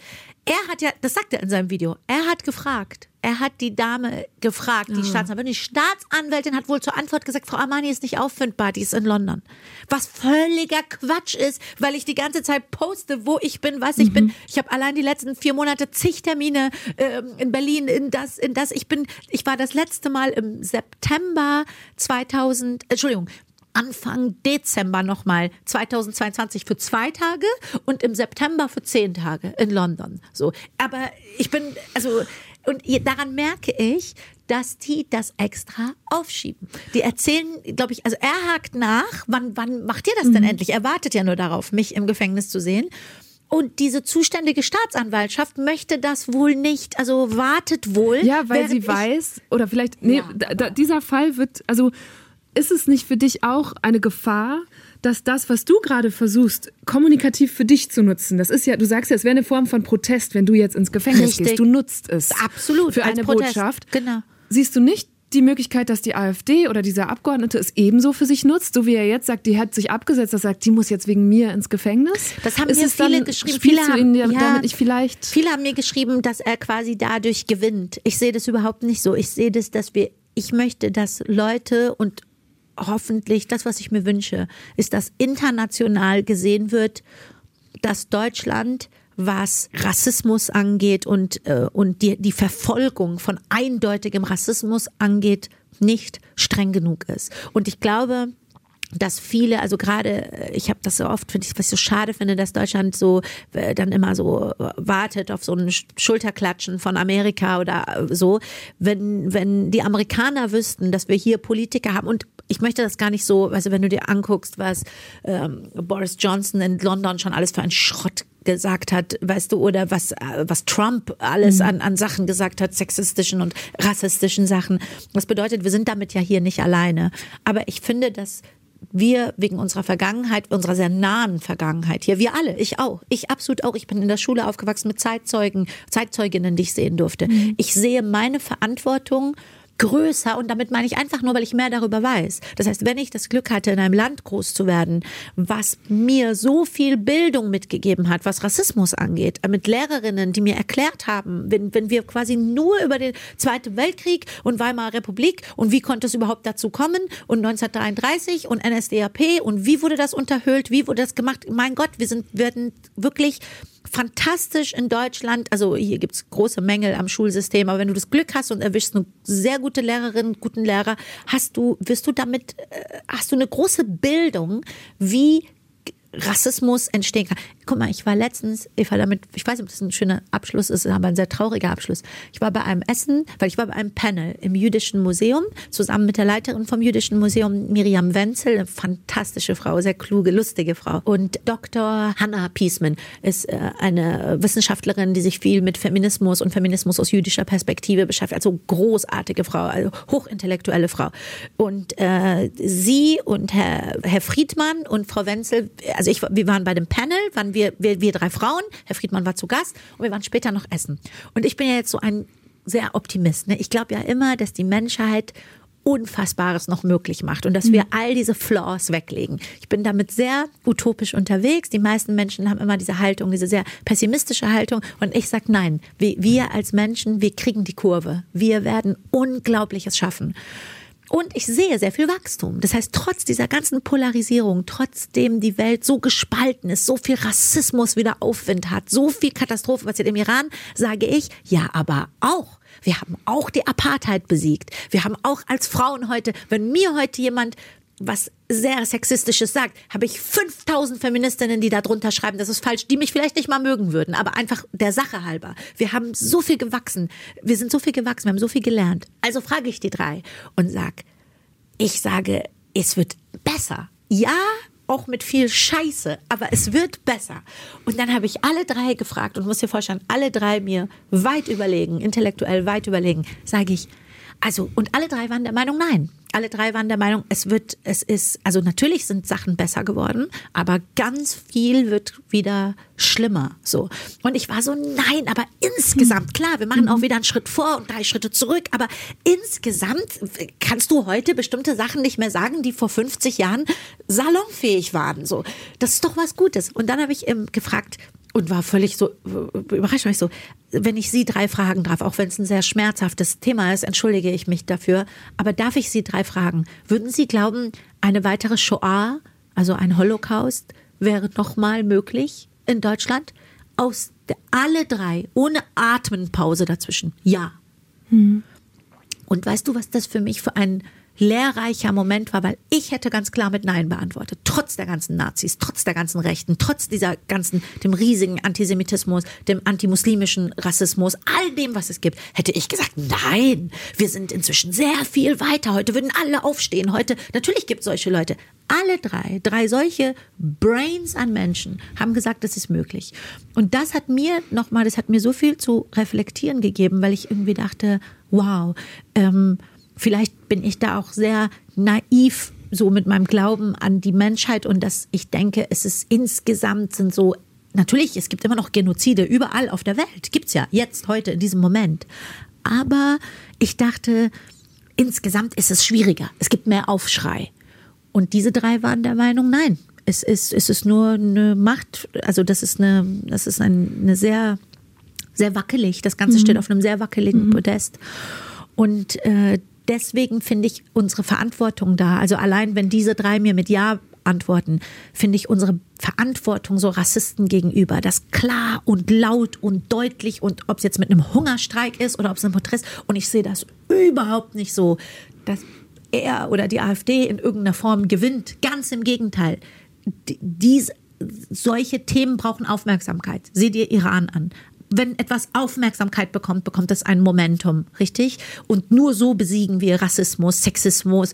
Er hat ja, das sagt er in seinem Video, er hat gefragt, er hat die Dame gefragt, die ja. Staatsanwältin. Die Staatsanwältin hat wohl zur Antwort gesagt, Frau Armani ist nicht auffindbar, die ist in London. Was völliger Quatsch ist, weil ich die ganze Zeit poste, wo ich bin, was ich mhm. bin. Ich habe allein die letzten vier Monate zig Termine äh, in Berlin, in das, in das. Ich bin, ich war das letzte Mal im September 2000, Entschuldigung, Anfang Dezember nochmal 2022 für zwei Tage und im September für zehn Tage in London. So, aber ich bin also und daran merke ich, dass die das extra aufschieben. Die erzählen, glaube ich, also er hakt nach, wann, wann macht ihr das denn mhm. endlich? Er wartet ja nur darauf, mich im Gefängnis zu sehen. Und diese zuständige Staatsanwaltschaft möchte das wohl nicht, also wartet wohl. Ja, weil sie weiß, oder vielleicht, nee, ja, da, dieser Fall wird, also ist es nicht für dich auch eine Gefahr, dass das, was du gerade versuchst, kommunikativ für dich zu nutzen, das ist ja, du sagst ja, es wäre eine Form von Protest, wenn du jetzt ins Gefängnis Richtig. gehst. Du nutzt es. Absolut. Für eine Protest. Botschaft. Genau. Siehst du nicht die Möglichkeit, dass die AfD oder dieser Abgeordnete es ebenso für sich nutzt, so wie er jetzt sagt, die hat sich abgesetzt, dass er sagt, die muss jetzt wegen mir ins Gefängnis? Das haben ist mir viele dann, geschrieben. Viele haben, ja, damit ich vielleicht viele haben mir geschrieben, dass er quasi dadurch gewinnt. Ich sehe das überhaupt nicht so. Ich sehe das, dass wir ich möchte, dass Leute und hoffentlich, das, was ich mir wünsche, ist, dass international gesehen wird, dass Deutschland was Rassismus angeht und, äh, und die, die Verfolgung von eindeutigem Rassismus angeht, nicht streng genug ist. Und ich glaube, dass viele, also gerade, äh, ich habe das so oft, finde ich, was ich so schade finde, dass Deutschland so äh, dann immer so äh, wartet auf so ein Schulterklatschen von Amerika oder so. Wenn, wenn die Amerikaner wüssten, dass wir hier Politiker haben und ich möchte das gar nicht so, also wenn du dir anguckst, was ähm, Boris Johnson in London schon alles für ein Schrott gesagt hat, weißt du, oder was, was Trump alles mhm. an, an Sachen gesagt hat, sexistischen und rassistischen Sachen. Das bedeutet, wir sind damit ja hier nicht alleine. Aber ich finde, dass wir wegen unserer Vergangenheit, unserer sehr nahen Vergangenheit hier, wir alle, ich auch, ich absolut auch, ich bin in der Schule aufgewachsen mit Zeitzeugen, Zeitzeuginnen, die ich sehen durfte. Mhm. Ich sehe meine Verantwortung größer und damit meine ich einfach nur, weil ich mehr darüber weiß. Das heißt, wenn ich das Glück hatte, in einem Land groß zu werden, was mir so viel Bildung mitgegeben hat, was Rassismus angeht, mit Lehrerinnen, die mir erklärt haben, wenn, wenn wir quasi nur über den Zweiten Weltkrieg und Weimarer Republik und wie konnte es überhaupt dazu kommen und 1933 und NSDAP und wie wurde das unterhöhlt, wie wurde das gemacht? Mein Gott, wir sind, werden wirklich fantastisch in Deutschland. Also hier gibt's große Mängel am Schulsystem, aber wenn du das Glück hast und erwischst eine sehr gute Lehrerin, guten Lehrer, hast du, wirst du damit, äh, hast du eine große Bildung, wie Rassismus entstehen kann. Guck mal, ich war letztens, war damit, ich weiß nicht, ob das ein schöner Abschluss ist, aber ein sehr trauriger Abschluss. Ich war bei einem Essen, weil ich war bei einem Panel im Jüdischen Museum, zusammen mit der Leiterin vom Jüdischen Museum, Miriam Wenzel, eine fantastische Frau, sehr kluge, lustige Frau. Und Dr. Hannah Piesman ist äh, eine Wissenschaftlerin, die sich viel mit Feminismus und Feminismus aus jüdischer Perspektive beschäftigt. Also großartige Frau, also hochintellektuelle Frau. Und äh, sie und Herr, Herr Friedmann und Frau Wenzel, also ich, wir waren bei dem Panel, waren wir, wir, wir drei Frauen, Herr Friedmann war zu Gast und wir waren später noch essen. Und ich bin ja jetzt so ein sehr Optimist. Ne? Ich glaube ja immer, dass die Menschheit Unfassbares noch möglich macht und dass mhm. wir all diese Flaws weglegen. Ich bin damit sehr utopisch unterwegs. Die meisten Menschen haben immer diese Haltung, diese sehr pessimistische Haltung. Und ich sage nein, wir, wir als Menschen, wir kriegen die Kurve. Wir werden Unglaubliches schaffen. Und ich sehe sehr viel Wachstum. Das heißt, trotz dieser ganzen Polarisierung, trotzdem die Welt so gespalten ist, so viel Rassismus wieder Aufwind hat, so viel Katastrophe passiert im Iran, sage ich, ja, aber auch. Wir haben auch die Apartheid besiegt. Wir haben auch als Frauen heute, wenn mir heute jemand was sehr sexistisches sagt, habe ich 5000 Feministinnen, die da drunter schreiben, das ist falsch, die mich vielleicht nicht mal mögen würden, aber einfach der Sache halber. Wir haben so viel gewachsen, wir sind so viel gewachsen, wir haben so viel gelernt. Also frage ich die drei und sag, ich sage, es wird besser. Ja, auch mit viel Scheiße, aber es wird besser. Und dann habe ich alle drei gefragt und muss dir vorstellen, alle drei mir weit überlegen, intellektuell weit überlegen, sage ich, also, und alle drei waren der Meinung, nein. Alle drei waren der Meinung, es wird, es ist, also natürlich sind Sachen besser geworden, aber ganz viel wird wieder schlimmer, so. Und ich war so, nein, aber insgesamt, klar, wir machen auch wieder einen Schritt vor und drei Schritte zurück, aber insgesamt kannst du heute bestimmte Sachen nicht mehr sagen, die vor 50 Jahren salonfähig waren, so. Das ist doch was Gutes. Und dann habe ich ähm, gefragt, und war völlig so überrascht, weil ich so, wenn ich Sie drei fragen darf, auch wenn es ein sehr schmerzhaftes Thema ist, entschuldige ich mich dafür, aber darf ich Sie drei fragen, würden Sie glauben, eine weitere Shoah, also ein Holocaust, wäre nochmal möglich in Deutschland? Aus der, alle drei, ohne Atmenpause dazwischen, ja. Hm. Und weißt du, was das für mich für ein lehrreicher Moment war, weil ich hätte ganz klar mit Nein beantwortet. Trotz der ganzen Nazis, trotz der ganzen Rechten, trotz dieser ganzen, dem riesigen Antisemitismus, dem antimuslimischen Rassismus, all dem, was es gibt, hätte ich gesagt, nein, wir sind inzwischen sehr viel weiter. Heute würden alle aufstehen. Heute, natürlich gibt es solche Leute. Alle drei, drei solche Brains an Menschen haben gesagt, das ist möglich. Und das hat mir nochmal, das hat mir so viel zu reflektieren gegeben, weil ich irgendwie dachte, wow, ähm, vielleicht bin ich da auch sehr naiv so mit meinem Glauben an die Menschheit und dass ich denke, es ist insgesamt sind so Natürlich, es gibt immer noch Genozide überall auf der Welt. Gibt's ja jetzt, heute, in diesem Moment. Aber ich dachte, insgesamt ist es schwieriger. Es gibt mehr Aufschrei. Und diese drei waren der Meinung, nein, es ist, es ist nur eine Macht, also das ist eine, das ist ein, eine sehr, sehr wackelig. Das Ganze mhm. steht auf einem sehr wackeligen mhm. Podest. Und äh, deswegen finde ich unsere Verantwortung da. Also allein wenn diese drei mir mit Ja antworten, finde ich unsere Verantwortung so Rassisten gegenüber, das klar und laut und deutlich und ob es jetzt mit einem Hungerstreik ist oder ob es ein Protest und ich sehe das überhaupt nicht so, dass er oder die AfD in irgendeiner Form gewinnt. Ganz im Gegenteil. Dies, solche Themen brauchen Aufmerksamkeit. Seht dir Iran an wenn etwas Aufmerksamkeit bekommt, bekommt es ein Momentum, richtig? Und nur so besiegen wir Rassismus, Sexismus,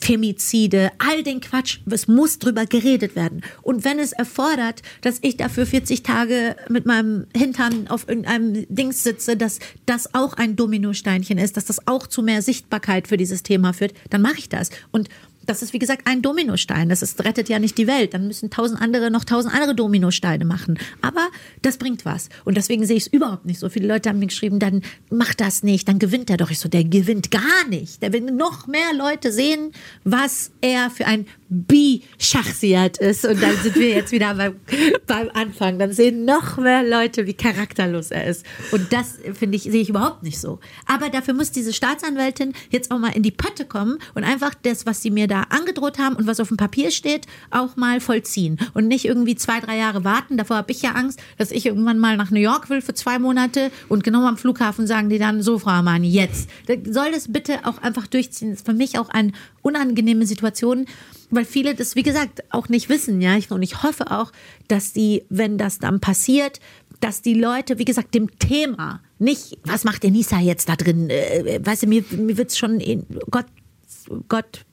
Femizide, all den Quatsch. Es muss drüber geredet werden. Und wenn es erfordert, dass ich dafür 40 Tage mit meinem Hintern auf irgendeinem Dings sitze, dass das auch ein Dominosteinchen ist, dass das auch zu mehr Sichtbarkeit für dieses Thema führt, dann mache ich das. Und das ist wie gesagt ein Dominostein. Das ist, rettet ja nicht die Welt. Dann müssen tausend andere noch tausend andere Dominosteine machen. Aber das bringt was. Und deswegen sehe ich es überhaupt nicht so. Viele Leute haben mir geschrieben, dann mach das nicht, dann gewinnt er doch. Ich so, der gewinnt gar nicht. Der will noch mehr Leute sehen, was er für ein Bi-Schachsiat ist. Und dann sind wir jetzt wieder beim, beim Anfang. Dann sehen noch mehr Leute, wie charakterlos er ist. Und das finde ich, sehe ich überhaupt nicht so. Aber dafür muss diese Staatsanwältin jetzt auch mal in die Pötte kommen und einfach das, was sie mir da angedroht haben und was auf dem Papier steht, auch mal vollziehen. Und nicht irgendwie zwei, drei Jahre warten. Davor habe ich ja Angst, dass ich irgendwann mal nach New York will für zwei Monate und genau am Flughafen sagen die dann, so, Frau Armani, jetzt. Soll das bitte auch einfach durchziehen. Das ist für mich auch eine unangenehme Situation weil viele das, wie gesagt, auch nicht wissen, ja. Und ich hoffe auch, dass die, wenn das dann passiert, dass die Leute, wie gesagt, dem Thema nicht, was macht der Nisa jetzt da drin? Äh, weißt du, mir, mir wird es schon, in, Gott, Gott,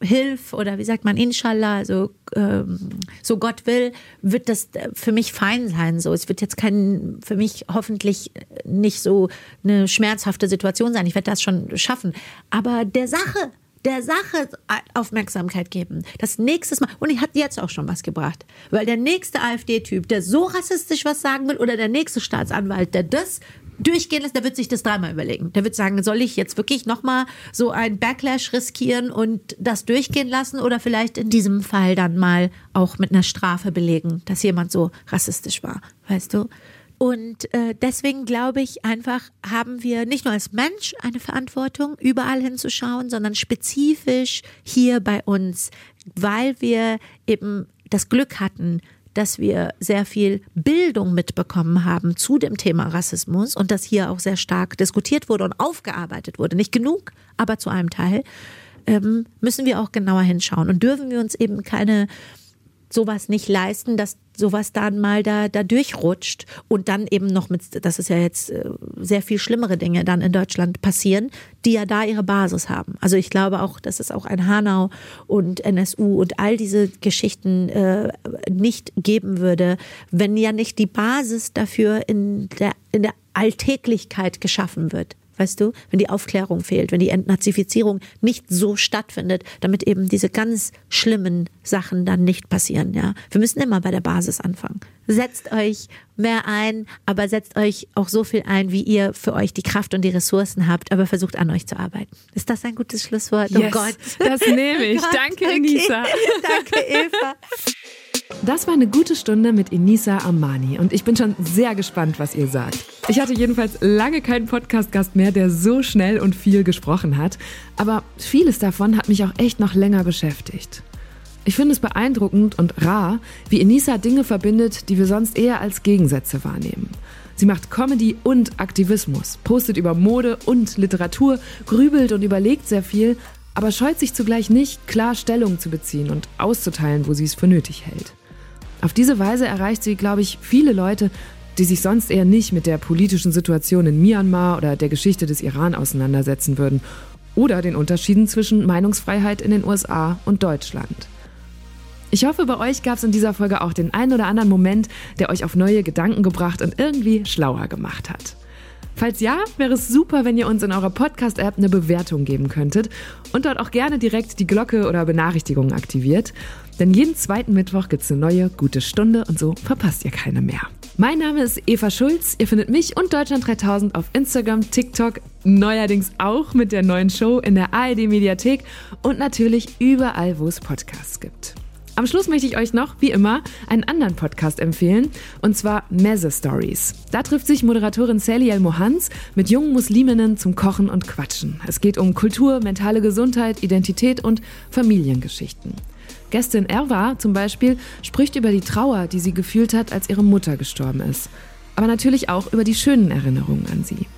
Hilf oder wie sagt man, Inshallah, also ähm, so Gott will, wird das für mich fein sein. So, es wird jetzt kein, für mich hoffentlich nicht so eine schmerzhafte Situation sein. Ich werde das schon schaffen. Aber der Sache der Sache Aufmerksamkeit geben. Das nächste Mal, und ich hat jetzt auch schon was gebracht, weil der nächste AfD-Typ, der so rassistisch was sagen will, oder der nächste Staatsanwalt, der das durchgehen lässt, der wird sich das dreimal überlegen. Der wird sagen, soll ich jetzt wirklich nochmal so ein Backlash riskieren und das durchgehen lassen oder vielleicht in diesem Fall dann mal auch mit einer Strafe belegen, dass jemand so rassistisch war, weißt du? Und äh, deswegen glaube ich einfach, haben wir nicht nur als Mensch eine Verantwortung, überall hinzuschauen, sondern spezifisch hier bei uns, weil wir eben das Glück hatten, dass wir sehr viel Bildung mitbekommen haben zu dem Thema Rassismus und dass hier auch sehr stark diskutiert wurde und aufgearbeitet wurde. Nicht genug, aber zu einem Teil. Ähm, müssen wir auch genauer hinschauen und dürfen wir uns eben keine sowas nicht leisten, dass sowas dann mal da, da durchrutscht und dann eben noch mit, das ist ja jetzt äh, sehr viel schlimmere Dinge dann in Deutschland passieren, die ja da ihre Basis haben. Also ich glaube auch, dass es auch ein Hanau und NSU und all diese Geschichten äh, nicht geben würde, wenn ja nicht die Basis dafür in der, in der Alltäglichkeit geschaffen wird. Weißt du, wenn die Aufklärung fehlt, wenn die Entnazifizierung nicht so stattfindet, damit eben diese ganz schlimmen Sachen dann nicht passieren, ja. Wir müssen immer bei der Basis anfangen. Setzt euch mehr ein, aber setzt euch auch so viel ein, wie ihr für euch die Kraft und die Ressourcen habt, aber versucht an euch zu arbeiten. Ist das ein gutes Schlusswort? Oh yes, oh Gott. Das nehme ich. Danke, okay. Enisa. Danke, Eva. Das war eine gute Stunde mit Inisa Amani und ich bin schon sehr gespannt, was ihr sagt. Ich hatte jedenfalls lange keinen Podcast-Gast mehr, der so schnell und viel gesprochen hat, aber vieles davon hat mich auch echt noch länger beschäftigt. Ich finde es beeindruckend und rar, wie Inisa Dinge verbindet, die wir sonst eher als Gegensätze wahrnehmen. Sie macht Comedy und Aktivismus, postet über Mode und Literatur, grübelt und überlegt sehr viel, aber scheut sich zugleich nicht, klar Stellung zu beziehen und auszuteilen, wo sie es für nötig hält. Auf diese Weise erreicht sie, glaube ich, viele Leute, die sich sonst eher nicht mit der politischen Situation in Myanmar oder der Geschichte des Iran auseinandersetzen würden oder den Unterschieden zwischen Meinungsfreiheit in den USA und Deutschland. Ich hoffe, bei euch gab es in dieser Folge auch den einen oder anderen Moment, der euch auf neue Gedanken gebracht und irgendwie schlauer gemacht hat. Falls ja, wäre es super, wenn ihr uns in eurer Podcast-App eine Bewertung geben könntet und dort auch gerne direkt die Glocke oder Benachrichtigungen aktiviert. Denn jeden zweiten Mittwoch gibt es eine neue gute Stunde und so verpasst ihr keine mehr. Mein Name ist Eva Schulz. Ihr findet mich und Deutschland 3000 auf Instagram, TikTok, neuerdings auch mit der neuen Show in der ARD Mediathek und natürlich überall, wo es Podcasts gibt. Am Schluss möchte ich euch noch, wie immer, einen anderen Podcast empfehlen, und zwar Messe Stories. Da trifft sich Moderatorin Sally El Mohans mit jungen Musliminnen zum Kochen und Quatschen. Es geht um Kultur, mentale Gesundheit, Identität und Familiengeschichten. Gästin Erwa zum Beispiel spricht über die Trauer, die sie gefühlt hat, als ihre Mutter gestorben ist. Aber natürlich auch über die schönen Erinnerungen an sie.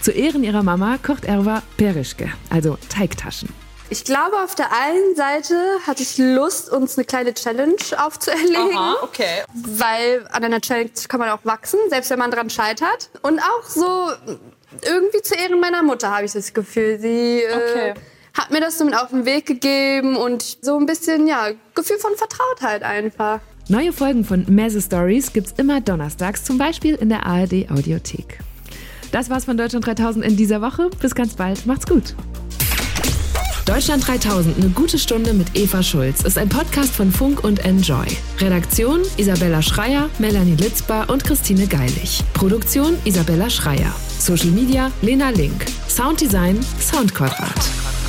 Zu Ehren ihrer Mama kocht Erwa Perischke, also Teigtaschen. Ich glaube, auf der einen Seite hatte ich Lust, uns eine kleine Challenge aufzuerlegen. Aha, okay. Weil an einer Challenge kann man auch wachsen, selbst wenn man dran scheitert. Und auch so irgendwie zu Ehren meiner Mutter habe ich das Gefühl. Sie äh, okay. äh, hat mir das so mit auf den Weg gegeben und so ein bisschen, ja, Gefühl von Vertrautheit einfach. Neue Folgen von Messe Stories gibt's immer donnerstags, zum Beispiel in der ARD Audiothek. Das war's von Deutschland 3000 in dieser Woche. Bis ganz bald. Macht's gut. Deutschland 3000, eine gute Stunde mit Eva Schulz, ist ein Podcast von Funk und Enjoy. Redaktion Isabella Schreier, Melanie Litzbar und Christine Geilig. Produktion Isabella Schreier. Social Media Lena Link. Sounddesign Soundquadrat.